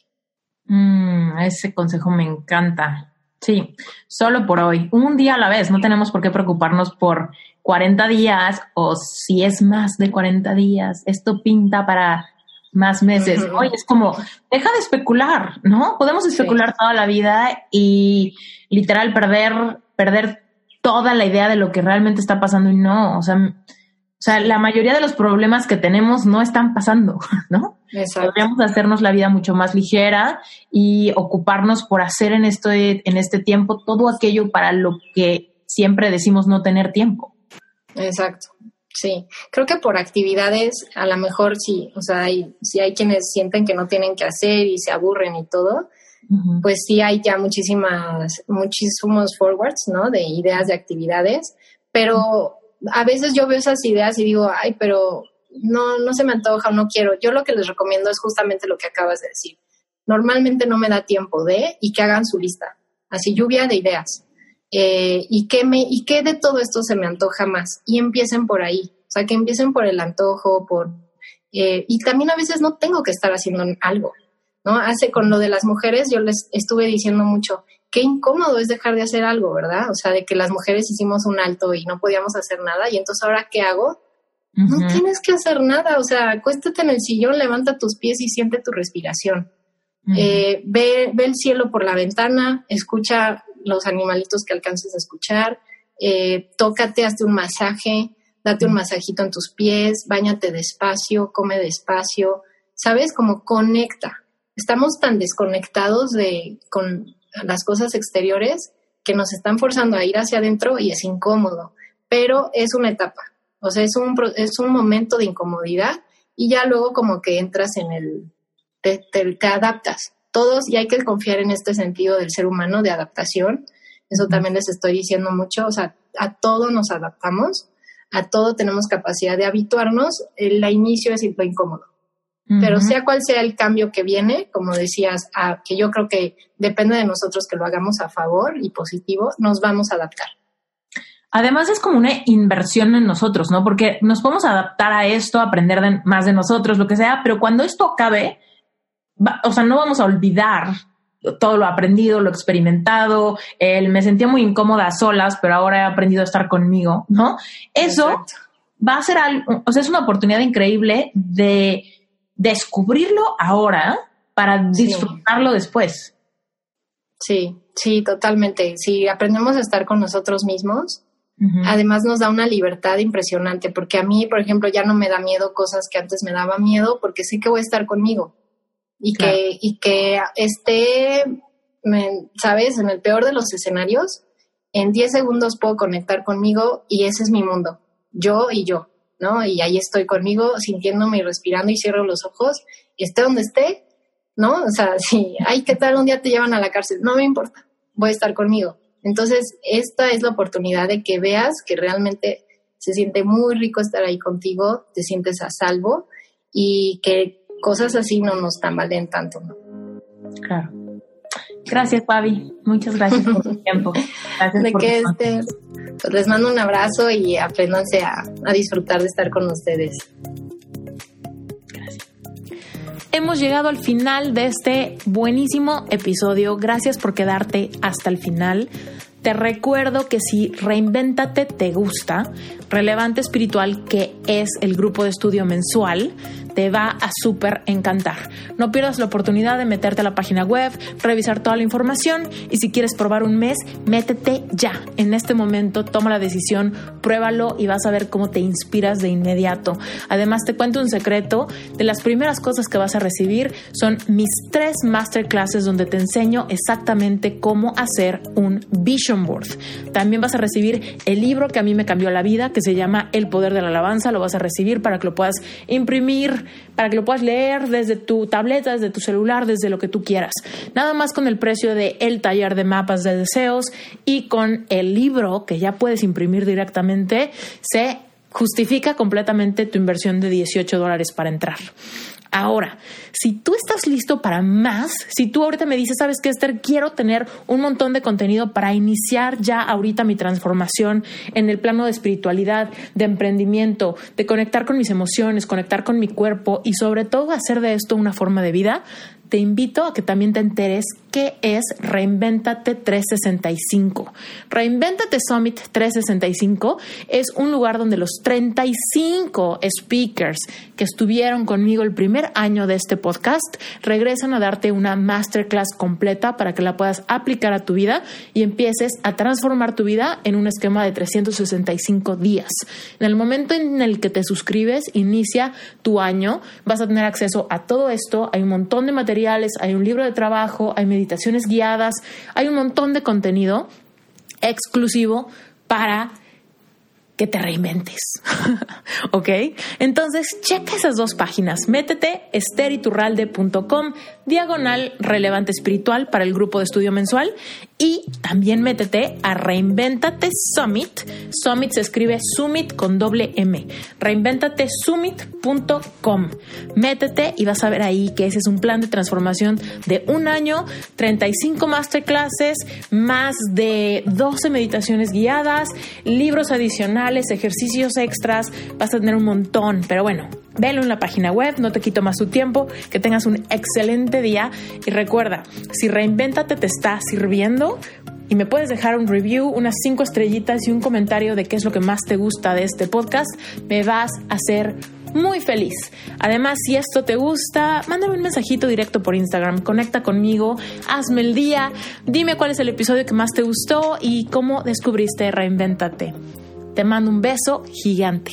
Mm, ese consejo me encanta. Sí, solo por hoy, un día a la vez. No tenemos por qué preocuparnos por 40 días o si es más de 40 días. Esto pinta para más meses. Oye, es como, deja de especular, ¿no? Podemos especular toda la vida y literal perder, perder toda la idea de lo que realmente está pasando y no, o sea, o sea, la mayoría de los problemas que tenemos no están pasando, ¿no? Exacto. Podríamos hacernos la vida mucho más ligera y ocuparnos por hacer en este, en este tiempo todo aquello para lo que siempre decimos no tener tiempo. Exacto. Sí, creo que por actividades, a lo mejor sí, o sea, hay, si hay quienes sienten que no tienen que hacer y se aburren y todo, pues sí hay ya muchísimas, muchísimos forwards, ¿no? De ideas de actividades, pero a veces yo veo esas ideas y digo, ay, pero no, no se me antoja o no quiero. Yo lo que les recomiendo es justamente lo que acabas de decir. Normalmente no me da tiempo de y que hagan su lista. Así lluvia de ideas. Eh, y, qué me, y qué de todo esto se me antoja más. Y empiecen por ahí. O sea, que empiecen por el antojo, por... Eh, y también a veces no tengo que estar haciendo algo. ¿no? Hace con lo de las mujeres, yo les estuve diciendo mucho, qué incómodo es dejar de hacer algo, ¿verdad? O sea, de que las mujeres hicimos un alto y no podíamos hacer nada y entonces ahora qué hago? No tienes que hacer nada, o sea, acuéstate en el sillón, levanta tus pies y siente tu respiración. Eh, ve, ve, el cielo por la ventana, escucha los animalitos que alcances a escuchar, eh, tócate, hazte un masaje, date un masajito en tus pies, bañate despacio, come despacio, ¿sabes? Como conecta. Estamos tan desconectados de, con las cosas exteriores que nos están forzando a ir hacia adentro y es incómodo, pero es una etapa, o sea, es un, es un momento de incomodidad y ya luego como que entras en el, te, te, adaptas. Todos, y hay que confiar en este sentido del ser humano de adaptación, eso también les estoy diciendo mucho, o sea, a todo nos adaptamos, a todo tenemos capacidad de habituarnos, el inicio es lo incómodo. Pero sea cual sea el cambio que viene, como decías, que yo creo que depende de nosotros que lo hagamos a favor y positivo, nos vamos a adaptar. Además es como una inversión en nosotros, ¿no? Porque nos podemos adaptar a esto, aprender más de nosotros, lo que sea, pero cuando esto acabe, o sea, no vamos a olvidar todo lo aprendido, lo experimentado, el me sentía muy incómoda a solas, pero ahora he aprendido a estar conmigo, ¿no? Eso va a ser algo, o sea, es una oportunidad increíble de descubrirlo ahora para disfrutarlo después. Sí, sí, totalmente. Si aprendemos a estar con nosotros mismos, además nos da una libertad impresionante, porque a mí, por ejemplo, ya no me da miedo cosas que antes me daba miedo, porque sé que voy a estar conmigo y, que, y que esté, ¿sabes? En el peor de los escenarios, en 10 segundos puedo conectar conmigo y ese es mi mundo, yo y yo. ¿no? Y ahí estoy conmigo, sintiéndome y respirando y cierro los ojos, esté donde esté, ¿no? O sea, si, ay, ¿qué tal? Un día te llevan a la cárcel, no me importa, voy a estar conmigo. Entonces, esta es la oportunidad de que veas que realmente se siente muy rico estar ahí contigo, te sientes a salvo y que cosas así no nos tambalean tanto, ¿no? Claro. Gracias, Fabi. Muchas gracias por tu tiempo. Gracias de que este, pues les mando un abrazo y apréndanse a, a disfrutar de estar con ustedes. Hemos llegado al final de este buenísimo episodio. Gracias por quedarte hasta el final. Te recuerdo que si Reinvéntate te gusta, Relevante Espiritual, que es el grupo de estudio mensual, te va a súper encantar. No pierdas la oportunidad de meterte a la página web, revisar toda la información y si quieres probar un mes, métete ya. En este momento toma la decisión, pruébalo y vas a ver cómo te inspiras de inmediato. Además te cuento un secreto, de las primeras cosas que vas a recibir son mis tres masterclasses donde te enseño exactamente cómo hacer un vision board. También vas a recibir el libro que a mí me cambió la vida, que se llama El Poder de la Alabanza, lo vas a recibir para que lo puedas imprimir para que lo puedas leer desde tu tableta, desde tu celular, desde lo que tú quieras. Nada más con el precio de el taller de mapas de deseos y con el libro que ya puedes imprimir directamente, se justifica completamente tu inversión de 18 dólares para entrar. Ahora, si tú estás listo para más, si tú ahorita me dices, sabes qué, Esther, quiero tener un montón de contenido para iniciar ya ahorita mi transformación en el plano de espiritualidad, de emprendimiento, de conectar con mis emociones, conectar con mi cuerpo y sobre todo hacer de esto una forma de vida, te invito a que también te enteres qué es Reinventate 365. Reinventate Summit 365 es un lugar donde los 35 speakers que estuvieron conmigo el primer año de este podcast regresan a darte una masterclass completa para que la puedas aplicar a tu vida y empieces a transformar tu vida en un esquema de 365 días. En el momento en el que te suscribes, inicia tu año, vas a tener acceso a todo esto, hay un montón de material hay un libro de trabajo, hay meditaciones guiadas, hay un montón de contenido exclusivo para te reinventes. ¿Ok? Entonces, checa esas dos páginas. Métete esteriturralde.com diagonal relevante espiritual para el grupo de estudio mensual y también métete a Reinventate Summit. Summit se escribe Summit con doble M. Reinventatesummit.com. Métete y vas a ver ahí que ese es un plan de transformación de un año, 35 masterclasses, más de 12 meditaciones guiadas, libros ejercicios extras. Vas a tener un montón, pero bueno, Velo en la página web, no te quito más tu tiempo, que tengas un excelente día y recuerda, si Reinventate te está sirviendo, y me puedes dejar un review, unas cinco estrellitas y un comentario de qué es lo que más te gusta de este podcast, me vas a hacer muy feliz. Además, si esto te gusta, mándame un mensajito directo por Instagram, conecta conmigo, hazme el día, dime cuál es el episodio que más te gustó y cómo descubriste Reinventate. Te mando un beso gigante.